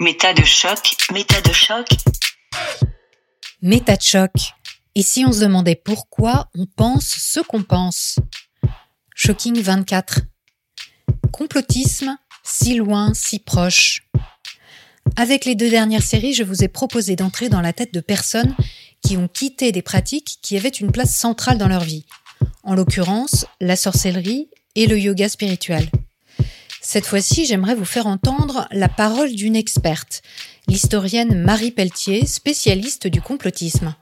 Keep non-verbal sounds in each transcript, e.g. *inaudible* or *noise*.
Méta de choc, méta de choc. Méta de choc. Et si on se demandait pourquoi on pense ce qu'on pense Shocking 24. Complotisme, si loin, si proche. Avec les deux dernières séries, je vous ai proposé d'entrer dans la tête de personnes qui ont quitté des pratiques qui avaient une place centrale dans leur vie. En l'occurrence, la sorcellerie et le yoga spirituel. Cette fois-ci, j'aimerais vous faire entendre la parole d'une experte, l'historienne Marie Pelletier, spécialiste du complotisme.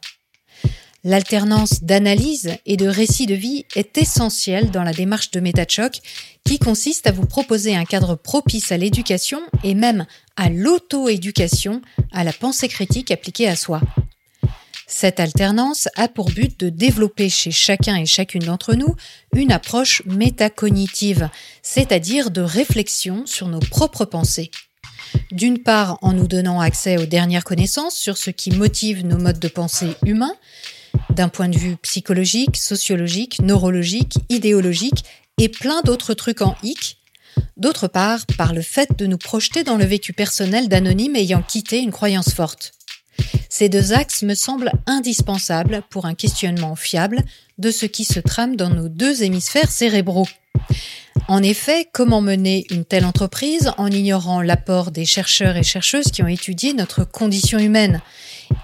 L'alternance d'analyse et de récits de vie est essentielle dans la démarche de MetaChoc qui consiste à vous proposer un cadre propice à l'éducation et même à l'auto-éducation, à la pensée critique appliquée à soi. Cette alternance a pour but de développer chez chacun et chacune d'entre nous une approche métacognitive, c'est-à-dire de réflexion sur nos propres pensées. D'une part en nous donnant accès aux dernières connaissances sur ce qui motive nos modes de pensée humains, d'un point de vue psychologique, sociologique, neurologique, idéologique et plein d'autres trucs en hic, d'autre part par le fait de nous projeter dans le vécu personnel d'anonymes ayant quitté une croyance forte. Ces deux axes me semblent indispensables pour un questionnement fiable de ce qui se trame dans nos deux hémisphères cérébraux. En effet, comment mener une telle entreprise en ignorant l'apport des chercheurs et chercheuses qui ont étudié notre condition humaine?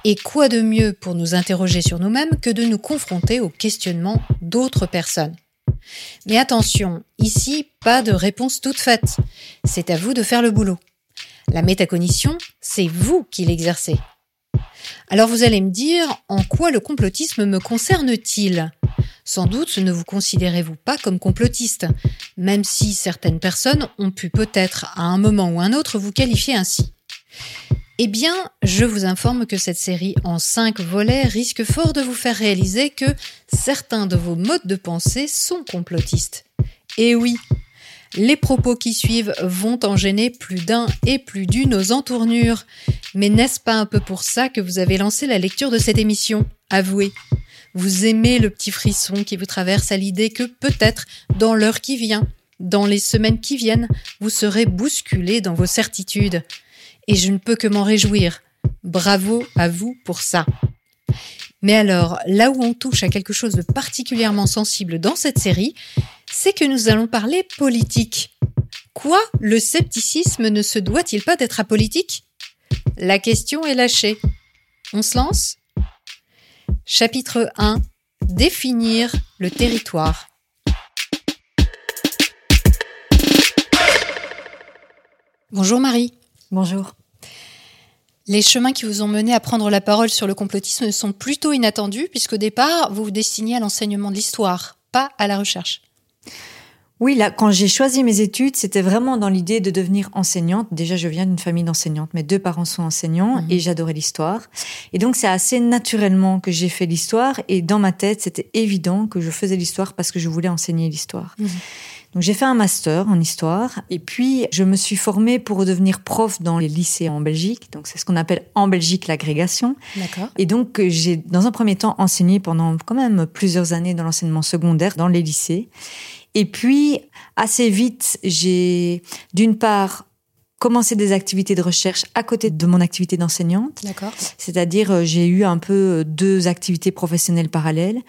Et quoi de mieux pour nous interroger sur nous-mêmes que de nous confronter aux questionnements d'autres personnes? Mais attention, ici, pas de réponse toute faite. C'est à vous de faire le boulot. La métacognition, c'est vous qui l'exercez. Alors vous allez me dire, en quoi le complotisme me concerne-t-il? Sans doute ne vous considérez-vous pas comme complotiste, même si certaines personnes ont pu peut-être à un moment ou un autre vous qualifier ainsi. Eh bien, je vous informe que cette série en cinq volets risque fort de vous faire réaliser que certains de vos modes de pensée sont complotistes. Et oui, les propos qui suivent vont en gêner plus d'un et plus d'une aux entournures. Mais n'est-ce pas un peu pour ça que vous avez lancé la lecture de cette émission? Avouez. Vous aimez le petit frisson qui vous traverse à l'idée que peut-être, dans l'heure qui vient, dans les semaines qui viennent, vous serez bousculé dans vos certitudes. Et je ne peux que m'en réjouir. Bravo à vous pour ça. Mais alors, là où on touche à quelque chose de particulièrement sensible dans cette série, c'est que nous allons parler politique. Quoi? Le scepticisme ne se doit-il pas d'être apolitique? La question est lâchée. On se lance? Chapitre 1 Définir le territoire. Bonjour Marie. Bonjour. Les chemins qui vous ont mené à prendre la parole sur le complotisme sont plutôt inattendus, puisqu'au départ, vous vous destinez à l'enseignement de l'histoire, pas à la recherche. Oui, là, quand j'ai choisi mes études, c'était vraiment dans l'idée de devenir enseignante. Déjà, je viens d'une famille d'enseignantes. Mes deux parents sont enseignants et j'adorais l'histoire. Et donc, c'est assez naturellement que j'ai fait l'histoire. Et dans ma tête, c'était évident que je faisais l'histoire parce que je voulais enseigner l'histoire. Donc, j'ai fait un master en histoire. Et puis, je me suis formée pour devenir prof dans les lycées en Belgique. Donc, c'est ce qu'on appelle en Belgique l'agrégation. D'accord. Et donc, j'ai, dans un premier temps, enseigné pendant quand même plusieurs années dans l'enseignement secondaire dans les lycées. Et puis, assez vite, j'ai d'une part commencé des activités de recherche à côté de mon activité d'enseignante. D'accord. C'est-à-dire, euh, j'ai eu un peu euh, deux activités professionnelles parallèles.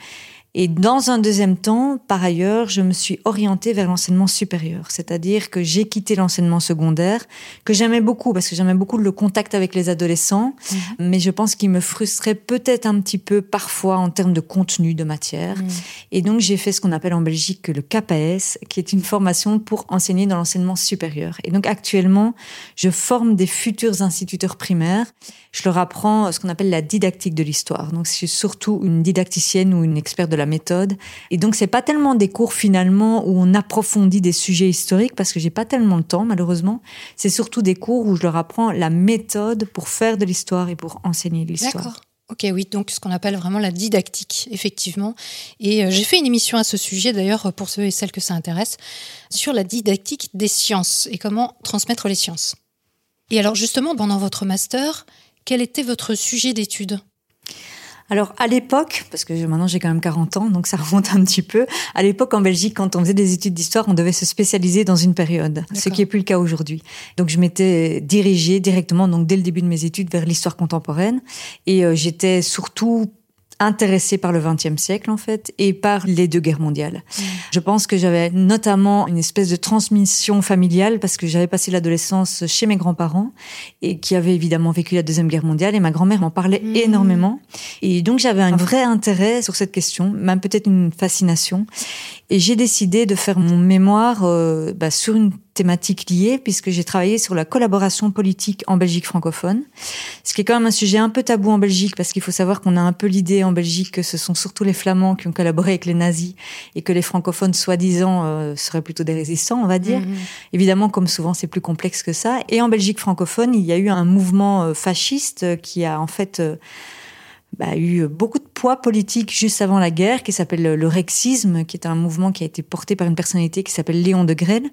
Et dans un deuxième temps, par ailleurs, je me suis orientée vers l'enseignement supérieur. C'est-à-dire que j'ai quitté l'enseignement secondaire, que j'aimais beaucoup, parce que j'aimais beaucoup le contact avec les adolescents, mais je pense qu'il me frustrait peut-être un petit peu parfois en termes de contenu, de matière. Et donc, j'ai fait ce qu'on appelle en Belgique le KPS, qui est une formation pour enseigner dans l'enseignement supérieur. Et donc, actuellement, je forme des futurs instituteurs primaires. Je leur apprends ce qu'on appelle la didactique de l'histoire. Donc, je suis surtout une didacticienne ou une experte de la méthode. Et donc, c'est pas tellement des cours finalement où on approfondit des sujets historiques parce que j'ai pas tellement le temps, malheureusement. C'est surtout des cours où je leur apprends la méthode pour faire de l'histoire et pour enseigner l'histoire. D'accord. Ok, oui, donc ce qu'on appelle vraiment la didactique, effectivement. Et euh, j'ai fait une émission à ce sujet, d'ailleurs, pour ceux et celles que ça intéresse, sur la didactique des sciences et comment transmettre les sciences. Et alors, justement, pendant votre master, quel était votre sujet d'étude? Alors à l'époque, parce que maintenant j'ai quand même 40 ans, donc ça *laughs* remonte un petit peu. À l'époque en Belgique, quand on faisait des études d'histoire, on devait se spécialiser dans une période, ce qui est plus le cas aujourd'hui. Donc je m'étais dirigée directement, donc dès le début de mes études, vers l'histoire contemporaine, et euh, j'étais surtout intéressée par le XXe siècle en fait et par les deux guerres mondiales. Je pense que j'avais notamment une espèce de transmission familiale parce que j'avais passé l'adolescence chez mes grands-parents et qui avaient évidemment vécu la deuxième guerre mondiale et ma grand-mère m'en parlait mm. énormément et donc j'avais un vrai intérêt sur cette question, même peut-être une fascination et j'ai décidé de faire mon mémoire euh, bah, sur une thématique liée, puisque j'ai travaillé sur la collaboration politique en Belgique francophone, ce qui est quand même un sujet un peu tabou en Belgique, parce qu'il faut savoir qu'on a un peu l'idée en Belgique que ce sont surtout les Flamands qui ont collaboré avec les nazis, et que les francophones, soi-disant, euh, seraient plutôt des résistants, on va dire. Mhm. Évidemment, comme souvent, c'est plus complexe que ça. Et en Belgique francophone, il y a eu un mouvement euh, fasciste qui a en fait bah, eu beaucoup de poids politique juste avant la guerre, qui s'appelle le rexisme, qui est un mouvement qui a été porté par une personnalité qui s'appelle Léon de Grelle,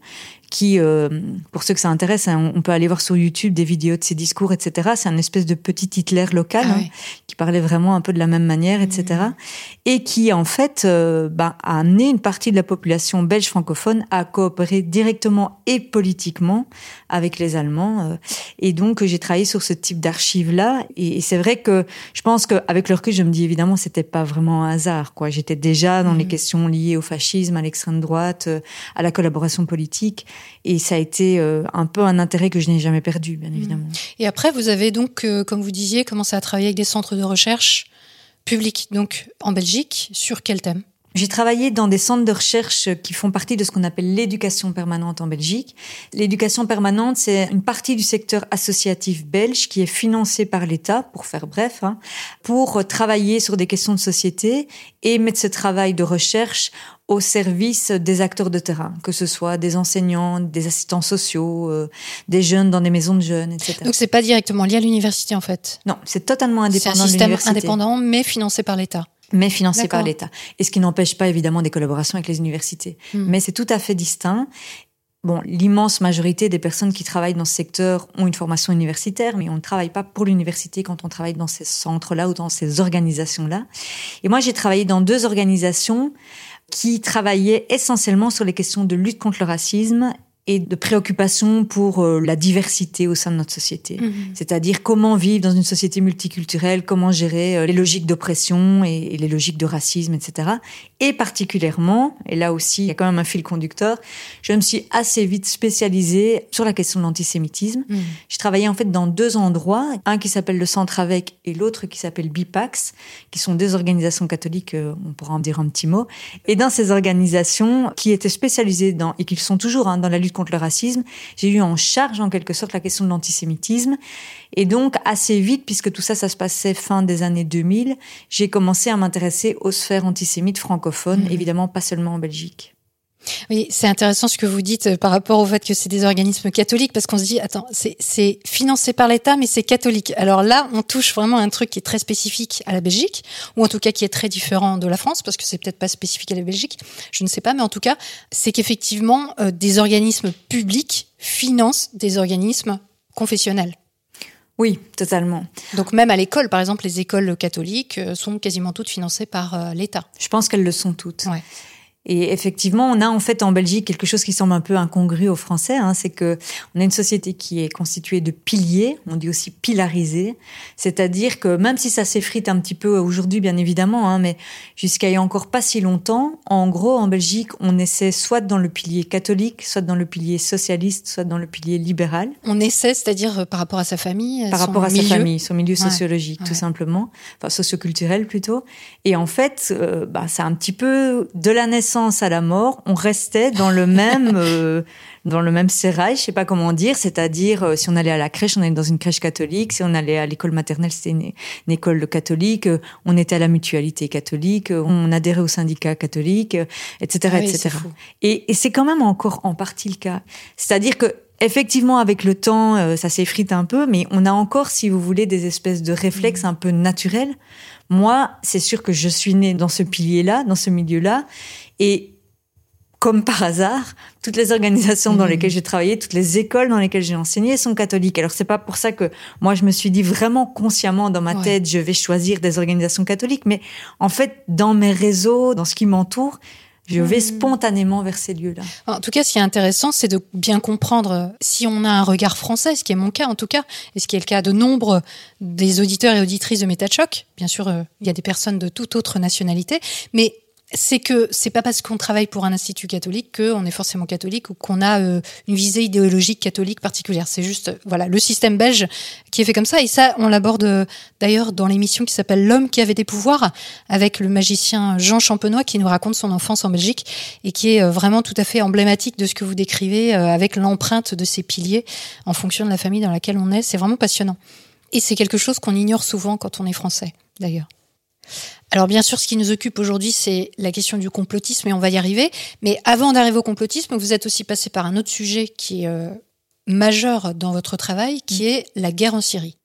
qui, euh, pour ceux que ça intéresse, hein, on peut aller voir sur YouTube des vidéos de ses discours, etc. C'est un espèce de petit Hitler local ah hein, qui parlait vraiment un peu de la même manière, etc. Mmh. Et qui, en fait, euh, bah, a amené une partie de la population belge francophone à coopérer directement et politiquement avec les Allemands. Euh. Et donc, j'ai travaillé sur ce type d'archives-là. Et, c'est vrai que je pense qu'avec le recul, je me dis évidemment, c'était pas vraiment un hasard. Quoi, j'étais déjà dans les mmh. questions liées au fascisme, à l'extrême droite, à la collaboration politique. Et ça a été euh, un peu un intérêt que je n'ai jamais perdu, bien mmh. évidemment. Et après, vous avez donc, euh, comme vous disiez, commencé à travailler avec des centres de recherche publics, donc en Belgique, sur quel thème? J'ai travaillé dans des centres de recherche qui font partie de ce qu'on appelle l'éducation permanente en Belgique. L'éducation permanente, c'est une partie du secteur associatif belge qui est financée par l'État, pour faire bref, hein, pour travailler sur des questions de société et mettre ce travail de recherche au service des acteurs de terrain, que ce soit des enseignants, des assistants sociaux, euh, des jeunes dans des maisons de jeunes, etc. Donc c'est pas directement lié à l'université en fait. Non, c'est totalement indépendant. C'est un système indépendant mais financé par l'État. Mais financé par l'État. Et ce qui n'empêche pas évidemment des collaborations avec les universités. Hmm. Mais c'est tout à fait distinct. Bon, l'immense majorité des personnes qui travaillent dans ce secteur ont une formation universitaire, mais on ne travaille pas pour l'université quand on travaille dans ces centres-là ou dans ces organisations-là. Et moi, j'ai travaillé dans deux organisations qui travaillait essentiellement sur les questions de lutte contre le racisme et de préoccupation pour euh, la diversité au sein de notre société. Mhm. C'est-à-dire comment vivre dans une société multiculturelle, comment gérer euh, les logiques d'oppression et, les logiques de racisme, etc. Et particulièrement, et là aussi il y a quand même un fil conducteur, je me suis assez vite spécialisée sur la question de l'antisémitisme. Mhm. J'ai travaillé en fait dans deux endroits, un qui s'appelle le Centre avec et l'autre qui s'appelle BIPAX, qui sont deux organisations catholiques, euh, on pourra en dire un petit mot. Et dans ces organisations qui étaient spécialisées dans, et qui sont toujours hein, dans la lutte contre le racisme, j'ai eu en charge en quelque sorte la question de l'antisémitisme. Et donc assez vite, puisque tout ça, ça se passait fin des années 2000, j'ai commencé à m'intéresser aux sphères antisémites francophones, mhm. évidemment pas seulement en Belgique. Oui, c'est intéressant ce que vous dites euh, par rapport au fait que c'est des organismes catholiques, parce qu'on se dit, attends, c'est financé par l'État, mais c'est catholique. Alors là, on touche vraiment un truc qui est très spécifique à la Belgique, ou en tout cas qui est très différent de la France, parce que c'est peut-être pas spécifique à la Belgique, je ne sais pas, mais en tout cas, c'est qu'effectivement, euh, des organismes publics financent des organismes confessionnels. Oui, totalement. Donc même à l'école, par exemple, les écoles catholiques euh, sont quasiment toutes financées par l'État. Je pense qu'elles le sont toutes. Ouais. Et effectivement, on a en fait en Belgique quelque chose qui semble un peu incongru aux Français, hein, c'est que on a une société qui est constituée de piliers, on dit aussi pilarisée, c'est-à-dire que même si ça s'effrite un petit peu aujourd'hui, bien évidemment, hein, mais jusqu'à il y a encore pas si longtemps, en gros, en Belgique, on essaie soit dans le pilier catholique, soit dans le pilier socialiste, soit dans le pilier libéral. On essaie, c'est-à-dire euh, par rapport à sa famille, par rapport à sa famille, son milieu sociologique, tout simplement, enfin socioculturel plutôt. Et en fait, euh, bah, c'est un petit peu de la naissance à la mort, on restait dans le même *laughs* euh, dans le même sérail, je sais pas comment dire, c'est-à-dire euh, si on allait à la crèche, on allait dans une crèche catholique, si on allait à l'école maternelle, c'était une, école catholique, euh, on était à la mutualité catholique, on adhérait au syndicat catholique, etc., etc. Et, et c'est quand même encore en partie le cas, c'est-à-dire que Effectivement, avec le temps, ça s'effrite un peu, mais on a encore, si vous voulez, des espèces de réflexes mmh. un peu naturels. Moi, c'est sûr que je suis née dans ce pilier-là, dans ce milieu-là, et comme par hasard, toutes les organisations dans mmh. lesquelles j'ai travaillé, toutes les écoles dans lesquelles j'ai enseigné sont catholiques. Alors c'est pas pour ça que moi je me suis dit vraiment consciemment dans ma tête, je vais choisir des organisations catholiques, mais en fait dans mes réseaux, dans ce qui m'entoure, je vais hmm. spontanément vers ces lieux-là. En tout cas, ce qui est intéressant, c'est de bien comprendre euh, si on a un regard français, ce qui est mon cas en tout cas, et ce qui est le cas de nombre des auditeurs et auditrices de Métachoc. Bien sûr, euh, il y a des personnes de toute autre nationalité, mais c'est que c'est pas parce qu'on travaille pour un institut catholique qu'on est forcément catholique ou qu'on a euh, une visée idéologique catholique particulière. C'est juste voilà le système belge qui est fait comme ça et ça on l'aborde euh, d'ailleurs dans l'émission qui s'appelle L'homme qui avait des pouvoirs avec le magicien Jean Champenois qui nous raconte son enfance en Belgique et qui est euh, vraiment tout à fait emblématique de ce que vous décrivez avec l'empreinte de ces piliers en fonction de la famille dans laquelle on est. C'est vraiment passionnant et c'est quelque chose qu'on ignore souvent quand on est français d'ailleurs. Alors bien sûr, ce qui nous occupe aujourd'hui, c'est la question du complotisme et on va y arriver. Mais avant d'arriver au complotisme, vous êtes aussi passé par un autre sujet qui est euh, majeur dans votre travail, qui est la guerre en Syrie.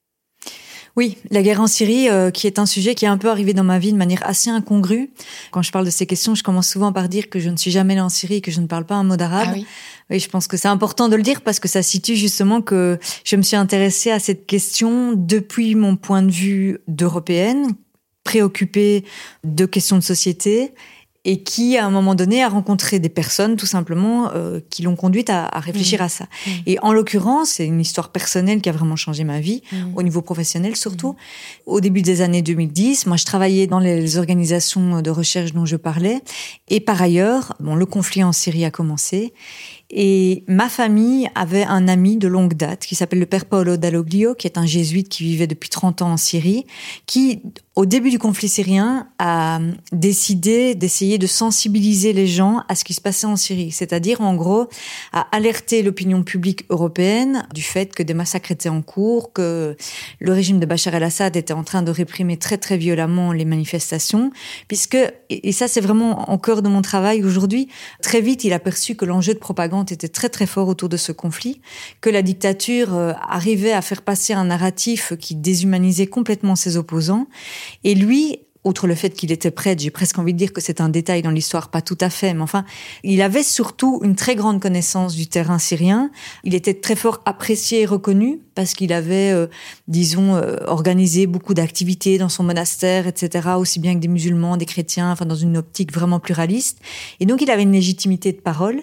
Oui, la guerre en Syrie, euh, qui est un sujet qui est un peu arrivé dans ma vie de manière assez incongrue. Quand je parle de ces questions, je commence souvent par dire que je ne suis jamais allée en Syrie et que je ne parle pas un mot d'arabe. Ah oui. oui, je pense que c'est important de le dire parce que ça situe justement que je me suis intéressée à cette question depuis mon point de vue d'européenne, préoccupée de questions de société et qui, à un moment donné, a rencontré des personnes, tout simplement, euh, qui l'ont conduite à, réfléchir mmh. à ça. Mmh. Et en l'occurrence, c'est une histoire personnelle qui a vraiment changé ma vie, mmh. au niveau professionnel surtout. Au début des années 2010, moi, je travaillais dans les organisations de recherche dont je parlais. Et par ailleurs, bon, le conflit en Syrie a commencé. Et ma famille avait un ami de longue date qui s'appelle le père Paolo Dalloglio, qui est un jésuite qui vivait depuis 30 ans en Syrie, qui, au début du conflit syrien, a décidé d'essayer de sensibiliser les gens à ce qui se passait en Syrie. C'est-à-dire, en gros, à alerter l'opinion publique européenne du fait que des massacres étaient en cours, que le régime de Bachar el-Assad était en train de réprimer très très violemment les manifestations, puisque, et ça c'est vraiment en cœur de mon travail aujourd'hui, très vite il a perçu que l'enjeu de propagande était très très fort autour de ce conflit, que la dictature euh, arrivait à faire passer un narratif qui déshumanisait complètement ses opposants. Et lui outre le fait qu'il était prêtre, j'ai presque envie de dire que c'est un détail dans l'histoire, pas tout à fait, mais enfin, il avait surtout une très grande connaissance du terrain syrien. Il était très fort apprécié et reconnu parce qu'il avait, euh, disons, euh, organisé beaucoup d'activités dans son monastère, etc., aussi bien que des musulmans, des chrétiens, enfin, dans une optique vraiment pluraliste. Et donc, il avait une légitimité de parole.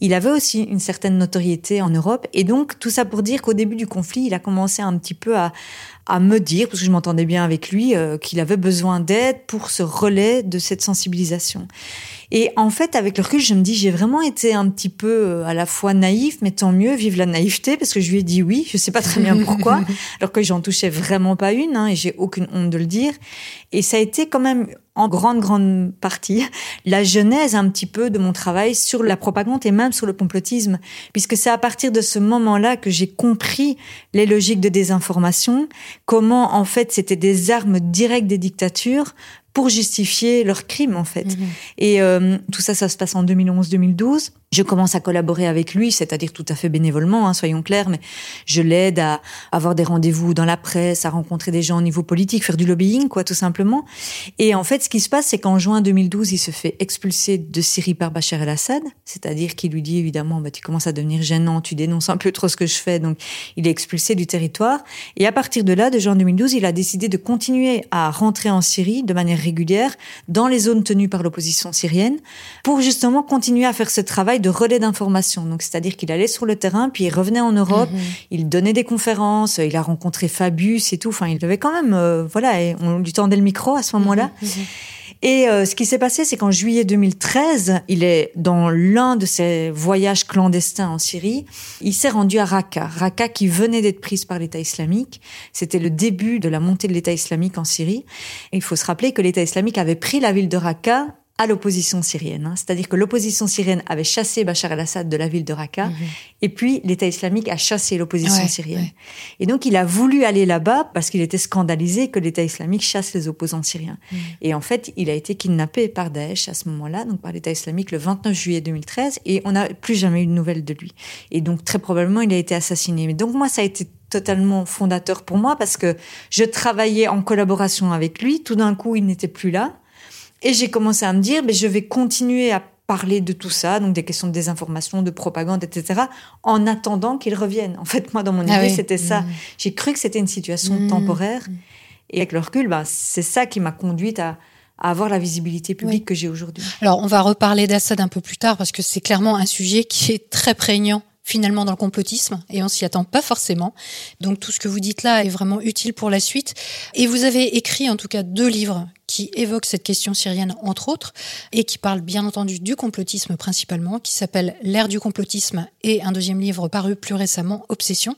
Il avait aussi une certaine notoriété en Europe. Et donc, tout ça pour dire qu'au début du conflit, il a commencé un petit peu à, à me dire, parce que je m'entendais bien avec lui, euh, qu'il avait besoin d'aide pour ce relais de cette sensibilisation. Et en fait, avec le recul, je me dis, j'ai vraiment été un petit peu euh, à la fois naïf, mais tant mieux, vive la naïveté, parce que je lui ai dit oui, je sais pas très bien pourquoi, *laughs* alors que j'en touchais vraiment pas une, hein, et j'ai aucune honte de le dire. Et ça a été quand même en grande, grande partie la genèse un petit peu de mon travail sur la propagande et même sur le complotisme, puisque c'est à partir de ce moment-là que j'ai compris les logiques de désinformation, comment en fait c'était des armes directes des dictatures pour justifier leurs crimes en fait. Mhm. Et euh, tout ça, ça se passe en 2011-2012. Je commence à collaborer avec lui, c'est-à-dire tout à fait bénévolement, hein, soyons clairs, mais je l'aide à avoir des rendez-vous dans la presse, à rencontrer des gens au niveau politique, faire du lobbying, quoi, tout simplement. Et en fait, ce qui se passe, c'est qu'en juin 2012, il se fait expulser de Syrie par Bachar el-Assad, c'est-à-dire qu'il lui dit évidemment, bah, tu commences à devenir gênant, tu dénonces un peu trop ce que je fais, donc il est expulsé du territoire. Et à partir de là, de juin 2012, il a décidé de continuer à rentrer en Syrie de manière régulière dans les zones tenues par l'opposition syrienne pour justement continuer à faire ce travail de relais d'information. Donc, c'est-à-dire qu'il allait sur le terrain, puis il revenait en Europe, mhm. il donnait des conférences, il a rencontré Fabius et tout. Enfin, il devait quand même, euh, voilà, et on lui tendait le micro à ce moment-là. Mhm, mhm. Et euh, ce qui s'est passé, c'est qu'en juillet 2013, il est dans l'un de ses voyages clandestins en Syrie. Il s'est rendu à Raqqa. Raqqa qui venait d'être prise par l'État islamique. C'était le début de la montée de l'État islamique en Syrie. Et il faut se rappeler que l'État islamique avait pris la ville de Raqqa à l'opposition syrienne. Hein. C'est-à-dire que l'opposition syrienne avait chassé Bachar el-Assad de la ville de Raqqa, mhm. et puis l'État islamique a chassé l'opposition syrienne. Et donc il a voulu aller là-bas parce qu'il était scandalisé que l'État islamique chasse les opposants syriens. Mhm. Et en fait, il a été kidnappé par Daesh à ce moment-là, donc par l'État islamique le 29 juillet 2013, et on n'a plus jamais eu de nouvelles de lui. Et donc très probablement, il a été assassiné. Mais donc moi, ça a été totalement fondateur pour moi parce que je travaillais en collaboration avec lui. Tout d'un coup, il n'était plus là. Et j'ai commencé à me dire, mais je vais continuer à parler de tout ça, donc des questions de désinformation, de propagande, etc., en attendant qu'ils reviennent. En fait, moi, dans mon Ah idée, oui. c'était ça. Mmh. J'ai cru que c'était une situation Mmh. temporaire. Et avec le recul, ben, c'est ça qui m'a conduite à, à avoir la visibilité publique Oui. que j'ai aujourd'hui. Alors, on va reparler d'Assad un peu plus tard parce que c'est clairement un sujet qui est très prégnant finalement dans le complotisme et on s'y attend pas forcément. Donc tout ce que vous dites là est vraiment utile pour la suite. Et vous avez écrit en tout cas deux livres qui évoquent cette question syrienne entre autres et qui parlent bien entendu du complotisme principalement, qui s'appelle L'ère du complotisme et un deuxième livre paru plus récemment, Obsession.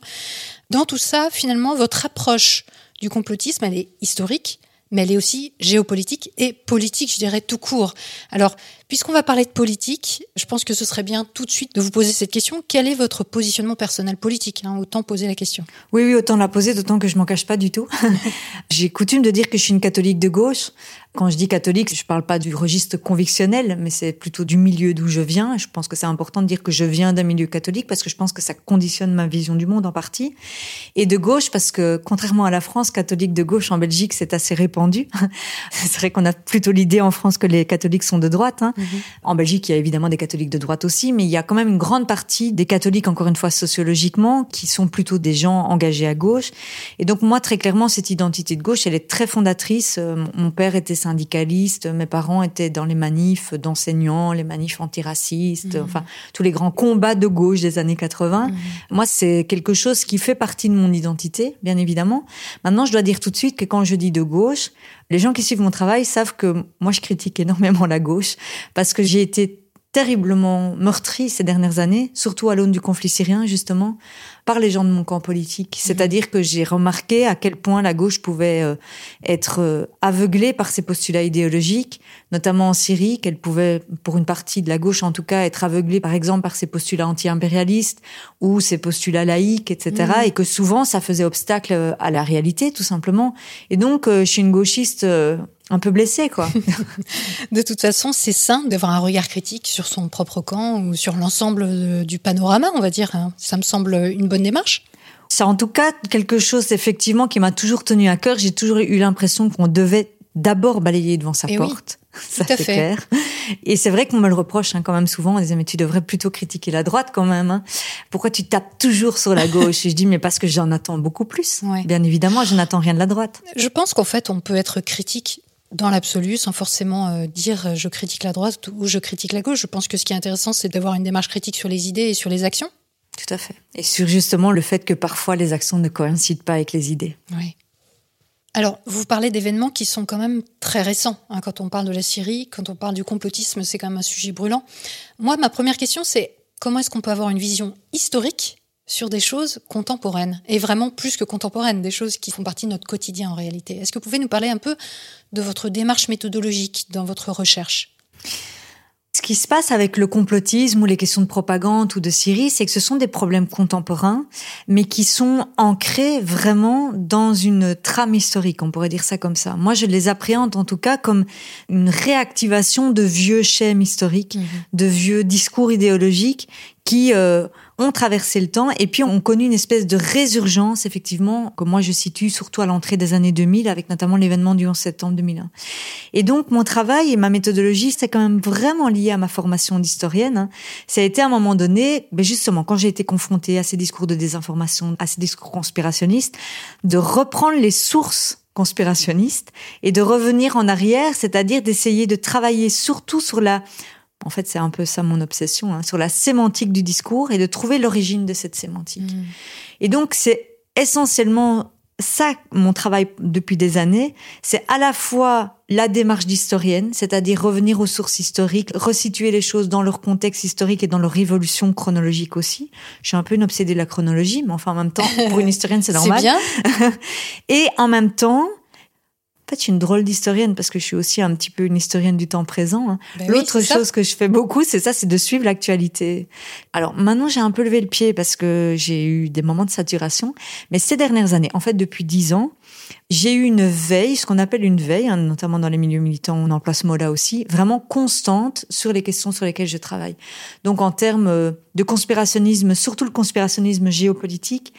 Dans tout ça, finalement, votre approche du complotisme, elle est historique, mais elle est aussi géopolitique et politique, je dirais, tout court. Alors, puisqu'on va parler de politique, je pense que ce serait bien tout de suite de vous poser cette question. Quel est votre positionnement personnel politique hein Autant poser la question. Oui, oui, autant la poser, d'autant que je m'en cache pas du tout. *laughs* J'ai coutume de dire que je suis une catholique de gauche. Quand je dis catholique, je parle pas du registre convictionnel, mais c'est plutôt du milieu d'où je viens. Je pense que c'est important de dire que je viens d'un milieu catholique parce que je pense que ça conditionne ma vision du monde en partie. Et de gauche parce que, contrairement à la France, catholique de gauche en Belgique, c'est assez répandu. *laughs* c'est vrai qu'on a plutôt l'idée en France que les catholiques sont de droite. Hein. En Belgique, il y a évidemment des catholiques de droite aussi, mais il y a quand même une grande partie des catholiques, encore une fois sociologiquement, qui sont plutôt des gens engagés à gauche. Et donc moi, très clairement, cette identité de gauche, elle est très fondatrice. Euh, Mon père était syndicaliste, mes parents étaient dans les manifs d'enseignants, les manifs antiracistes, Mhm. enfin tous les grands combats de gauche des années 80. Mhm. Moi, c'est quelque chose qui fait partie de mon identité, bien évidemment. Maintenant, je dois dire tout de suite que quand je dis de gauche, les gens qui suivent mon travail savent que moi, je critique énormément la gauche parce que j'ai été terriblement meurtrie ces dernières années, surtout à l'aune du conflit syrien, justement, par les gens de mon camp politique. C'est-à-dire que j'ai remarqué à quel point la gauche pouvait euh, être euh, aveuglée par ses postulats idéologiques, notamment en Syrie, qu'elle pouvait, pour une partie de la gauche en tout cas, être aveuglée par exemple par ses postulats anti-impérialistes ou ses postulats laïques, etc. Mhm. Et que souvent ça faisait obstacle euh, à la réalité, tout simplement. Et donc, euh, je suis une gauchiste euh, un peu blessée, quoi. *laughs* De toute façon, c'est sain d'avoir un regard critique sur son propre camp ou sur l'ensemble du panorama, on va dire. hein. Ça me semble une bonne démarche. C'est en tout cas quelque chose effectivement qui m'a toujours tenu à cœur. J'ai toujours eu l'impression qu'on devait d'abord balayer devant sa Eh oui, porte. Ça à c'est fait. clair. Et c'est vrai qu'on me le reproche hein, quand même souvent. On disait mais tu devrais plutôt critiquer la droite quand même. hein. Pourquoi tu tapes toujours sur la *laughs* gauche? Et je dis mais parce que j'en attends beaucoup plus. Ouais. Bien évidemment, je n'attends rien de la droite. Je pense qu'en fait, on peut être critique dans l'absolu sans forcément euh, dire euh, je critique la droite ou je critique la gauche. Je pense que ce qui est intéressant, c'est d'avoir une démarche critique sur les idées et sur les actions. Tout à fait. Et sur justement le fait que parfois les actions ne coïncident pas avec les idées. Oui. Alors, vous parlez d'événements qui sont quand même très récents. hein, quand on parle de la Syrie, quand on parle du complotisme, c'est quand même un sujet brûlant. Moi, ma première question, c'est comment est-ce qu'on peut avoir une vision historique sur des choses contemporaines et vraiment plus que contemporaines, des choses qui font partie de notre quotidien en réalité? Est-ce que vous pouvez nous parler un peu de votre démarche méthodologique dans votre recherche? Ce qui se passe avec le complotisme ou les questions de propagande ou de Syrie, c'est que ce sont des problèmes contemporains, mais qui sont ancrés vraiment dans une trame historique, on pourrait dire ça comme ça. Moi, je les appréhende en tout cas comme une réactivation de vieux schèmes historiques, de vieux discours idéologiques qui euh, ont traversé le temps et puis ont connu une espèce de résurgence, effectivement, que moi je situe surtout à l'entrée des années 2000, avec notamment l'événement du 11 septembre 2001. Et donc, mon travail et ma méthodologie, c'est quand même vraiment lié à ma formation d'historienne. hein. Ça a été à un moment donné, ben justement, quand j'ai été confrontée à ces discours de désinformation, à ces discours conspirationnistes, de reprendre les sources conspirationnistes et de revenir en arrière, c'est-à-dire d'essayer de travailler surtout sur la en fait, c'est un peu ça mon obsession, hein, sur la sémantique du discours et de trouver l'origine de cette sémantique. Et donc, c'est essentiellement ça, mon travail depuis des années. C'est à la fois la démarche d'historienne, c'est-à-dire revenir aux sources historiques, resituer les choses dans leur contexte historique et dans leur évolution chronologique aussi. Je suis un peu une obsédée de la chronologie, mais enfin, en même temps, pour une *laughs* historienne, c'est normal. bien. *laughs* Et en même temps, en fait, je suis une drôle d'historienne parce que je suis aussi un petit peu une historienne du temps présent. hein. Ben oui, L'autre ça. chose que je fais beaucoup, c'est ça, c'est de suivre l'actualité. Alors maintenant, j'ai un peu levé le pied parce que j'ai eu des moments de saturation. Mais ces dernières années, en fait, depuis dix ans, j'ai eu une veille, ce qu'on appelle une veille, hein, notamment dans les milieux militants, on emploie ce mot-là aussi, vraiment constante sur les questions sur lesquelles je travaille. Donc en termes euh, de conspirationnisme, surtout le conspirationnisme géopolitique,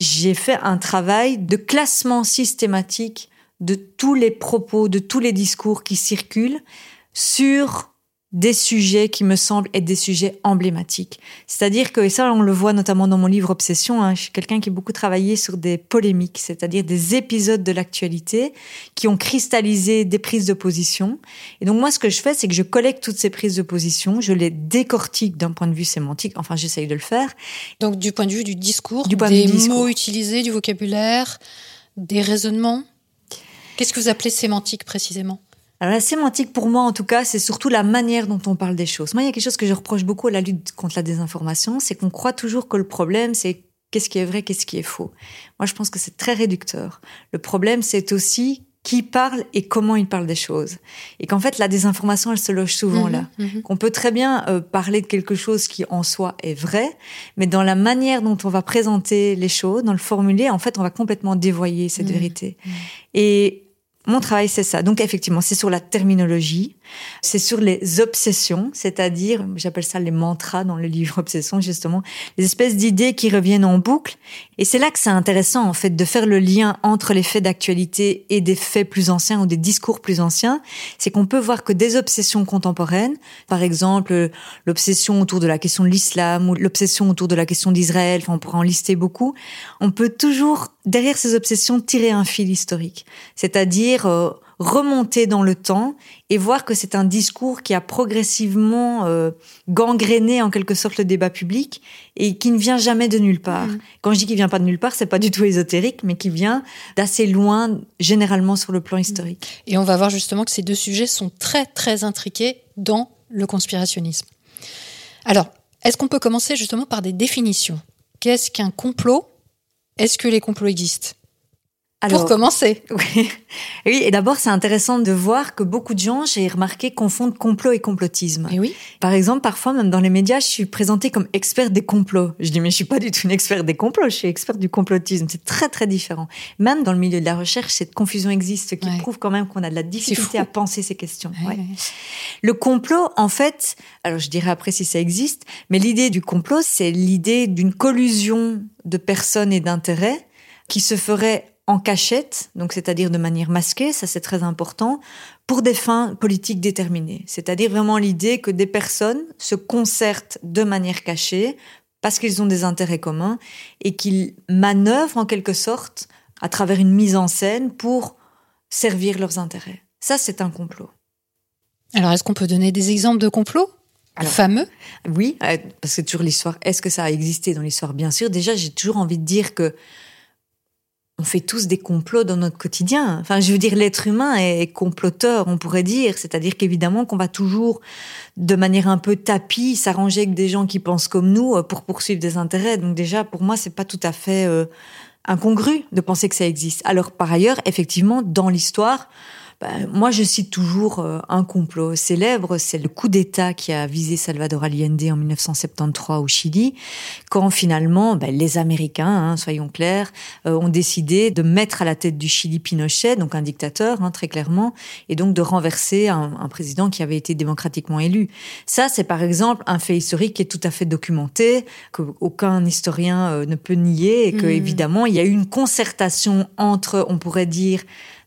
j'ai fait un travail de classement systématique de tous les propos, de tous les discours qui circulent sur des sujets qui me semblent être des sujets emblématiques. C'est-à-dire que, et ça on le voit notamment dans mon livre Obsession, hein, je suis quelqu'un qui a beaucoup travaillé sur des polémiques, c'est-à-dire des épisodes de l'actualité qui ont cristallisé des prises de position. Et donc moi ce que je fais, c'est que je collecte toutes ces prises de position, je les décortique d'un point de vue sémantique, enfin j'essaye de le faire. Donc du point de vue du discours, Du point de des vue discours. mots utilisés, du vocabulaire, des raisonnements. Qu'est-ce que vous appelez sémantique précisément? Alors la sémantique, pour moi en tout cas, c'est surtout la manière dont on parle des choses. Moi, il y a quelque chose que je reproche beaucoup à la lutte contre la désinformation, c'est qu'on croit toujours que le problème, c'est qu'est-ce qui est vrai, qu'est-ce qui est faux. Moi, je pense que c'est très réducteur. Le problème, c'est aussi qui parle et comment il parle des choses. Et qu'en fait, la désinformation, elle se loge souvent là. Mhm, mhm. Qu'on peut très bien euh, parler de quelque chose qui en soi est vrai, mais dans la manière dont on va présenter les choses, dans le formuler, en fait, on va complètement dévoyer cette Mhm. vérité. Et mon travail, c'est ça. Donc, effectivement, c'est sur la terminologie, c'est sur les obsessions, c'est-à-dire, j'appelle ça les mantras dans le livre Obsession, justement, les espèces d'idées qui reviennent en boucle. Et c'est là que c'est intéressant, en fait, de faire le lien entre les faits d'actualité et des faits plus anciens ou des discours plus anciens. C'est qu'on peut voir que des obsessions contemporaines, par exemple, l'obsession autour de la question de l'islam ou l'obsession autour de la question d'Israël, enfin, on pourrait en lister beaucoup, on peut toujours, derrière ces obsessions, tirer un fil historique. C'est-à-dire, euh, remonter dans le temps et voir que c'est un discours qui a progressivement euh, gangréné en quelque sorte le débat public et qui ne vient jamais de nulle part. Mhm. Quand je dis qu'il vient pas de nulle part, c'est pas du tout ésotérique, mais qui vient d'assez loin, généralement sur le plan historique. Et on va voir justement que ces deux sujets sont très très intriqués dans le conspirationnisme. Alors, est-ce qu'on peut commencer justement par des définitions? Qu'est-ce qu'un complot? Est-ce que les complots existent? Pour commencer. *laughs* Oui, oui et d'abord, c'est intéressant de voir que beaucoup de gens, j'ai remarqué, confondent complot et complotisme. Et oui. Par exemple, parfois, même dans les médias, je suis présentée comme expert des complots. Je dis, mais je suis pas du tout une expert des complots, je suis expert du complotisme. C'est très, très différent. Même dans le milieu de la recherche, cette confusion existe, ce qui Ouais. prouve quand même qu'on a de la difficulté à penser ces questions. Ouais. Le complot, en fait, alors je dirai après si ça existe, mais l'idée du complot, c'est l'idée d'une collusion de personnes et d'intérêts qui se ferait en cachette, donc c'est-à-dire de manière masquée, ça c'est très important, pour des fins politiques déterminées. C'est-à-dire vraiment l'idée que des personnes se concertent de manière cachée parce qu'ils ont des intérêts communs et qu'ils manœuvrent en quelque sorte à travers une mise en scène pour servir leurs intérêts. Ça, c'est un complot. Alors, est-ce qu'on peut donner des exemples de complots? Alors, fameux? Oui, euh, parce que toujours l'histoire, est-ce que ça a existé dans l'histoire? Bien sûr. Déjà, j'ai toujours envie de dire que on fait tous des complots dans notre quotidien. Enfin, je veux dire, l'être humain est comploteur, on pourrait dire. C'est-à-dire qu'évidemment qu'on va toujours, de manière un peu tapis, s'arranger avec des gens qui pensent comme nous euh, pour poursuivre des intérêts. Donc déjà, pour moi, c'est pas tout à fait euh, incongru de penser que ça existe. Alors, par ailleurs, effectivement, dans l'histoire, ben, moi, je cite toujours euh, un complot célèbre, c'est le coup d'État qui a visé Salvador Allende en 1973 au Chili, quand finalement ben, les Américains, hein, soyons clairs, euh, ont décidé de mettre à la tête du Chili Pinochet, donc un dictateur, hein, très clairement, et donc de renverser un, un président qui avait été démocratiquement élu. Ça, c'est par exemple un fait historique qui est tout à fait documenté, que aucun historien euh, ne peut nier, et que Mhm. évidemment, il y a eu une concertation entre, on pourrait dire,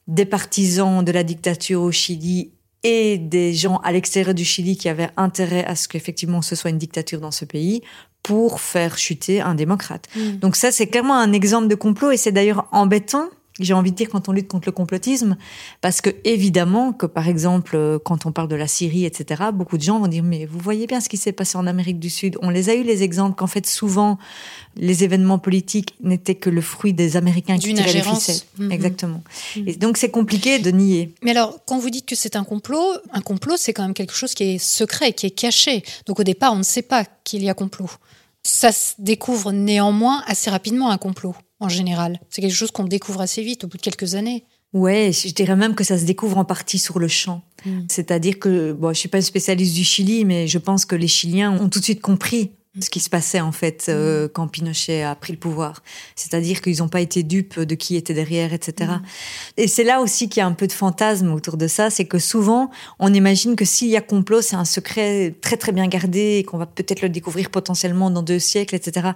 des partisans de la dictature au Chili et des gens à l'extérieur du Chili qui avaient intérêt à ce qu'effectivement ce soit une dictature dans ce pays pour faire chuter un démocrate. Mm. Donc ça, c'est clairement un exemple de complot et c'est d'ailleurs embêtant. J'ai envie de dire quand on lutte contre le complotisme, parce que évidemment que par exemple euh, quand on parle de la Syrie, etc., beaucoup de gens vont dire mais vous voyez bien ce qui s'est passé en Amérique du Sud. On les a eu les exemples qu'en fait souvent les événements politiques n'étaient que le fruit des Américains qui tiraient les ficelles. Mhm. Exactement. Mhm. Et donc c'est compliqué de nier. Mais alors, quand vous dites que c'est un complot, un complot, c'est quand même quelque chose qui est secret, qui est caché. Donc au départ, on ne sait pas qu'il y a complot. Ça se découvre néanmoins assez rapidement, un complot, en général. C'est quelque chose qu'on découvre assez vite, au bout de quelques années. Ouais, je dirais même que ça se découvre en partie sur le champ. Mm. C'est-à-dire que, bon, je suis pas une spécialiste du Chili, mais je pense que les Chiliens ont tout de suite compris ce qui se passait en fait euh, quand Pinochet a pris le pouvoir. C'est-à-dire qu'ils n'ont pas été dupes de qui était derrière, etc. Mm. Et c'est là aussi qu'il y a un peu de fantasme autour de ça, c'est que souvent on imagine que s'il y a complot, c'est un secret très très bien gardé et qu'on va peut-être le découvrir potentiellement dans deux siècles, etc.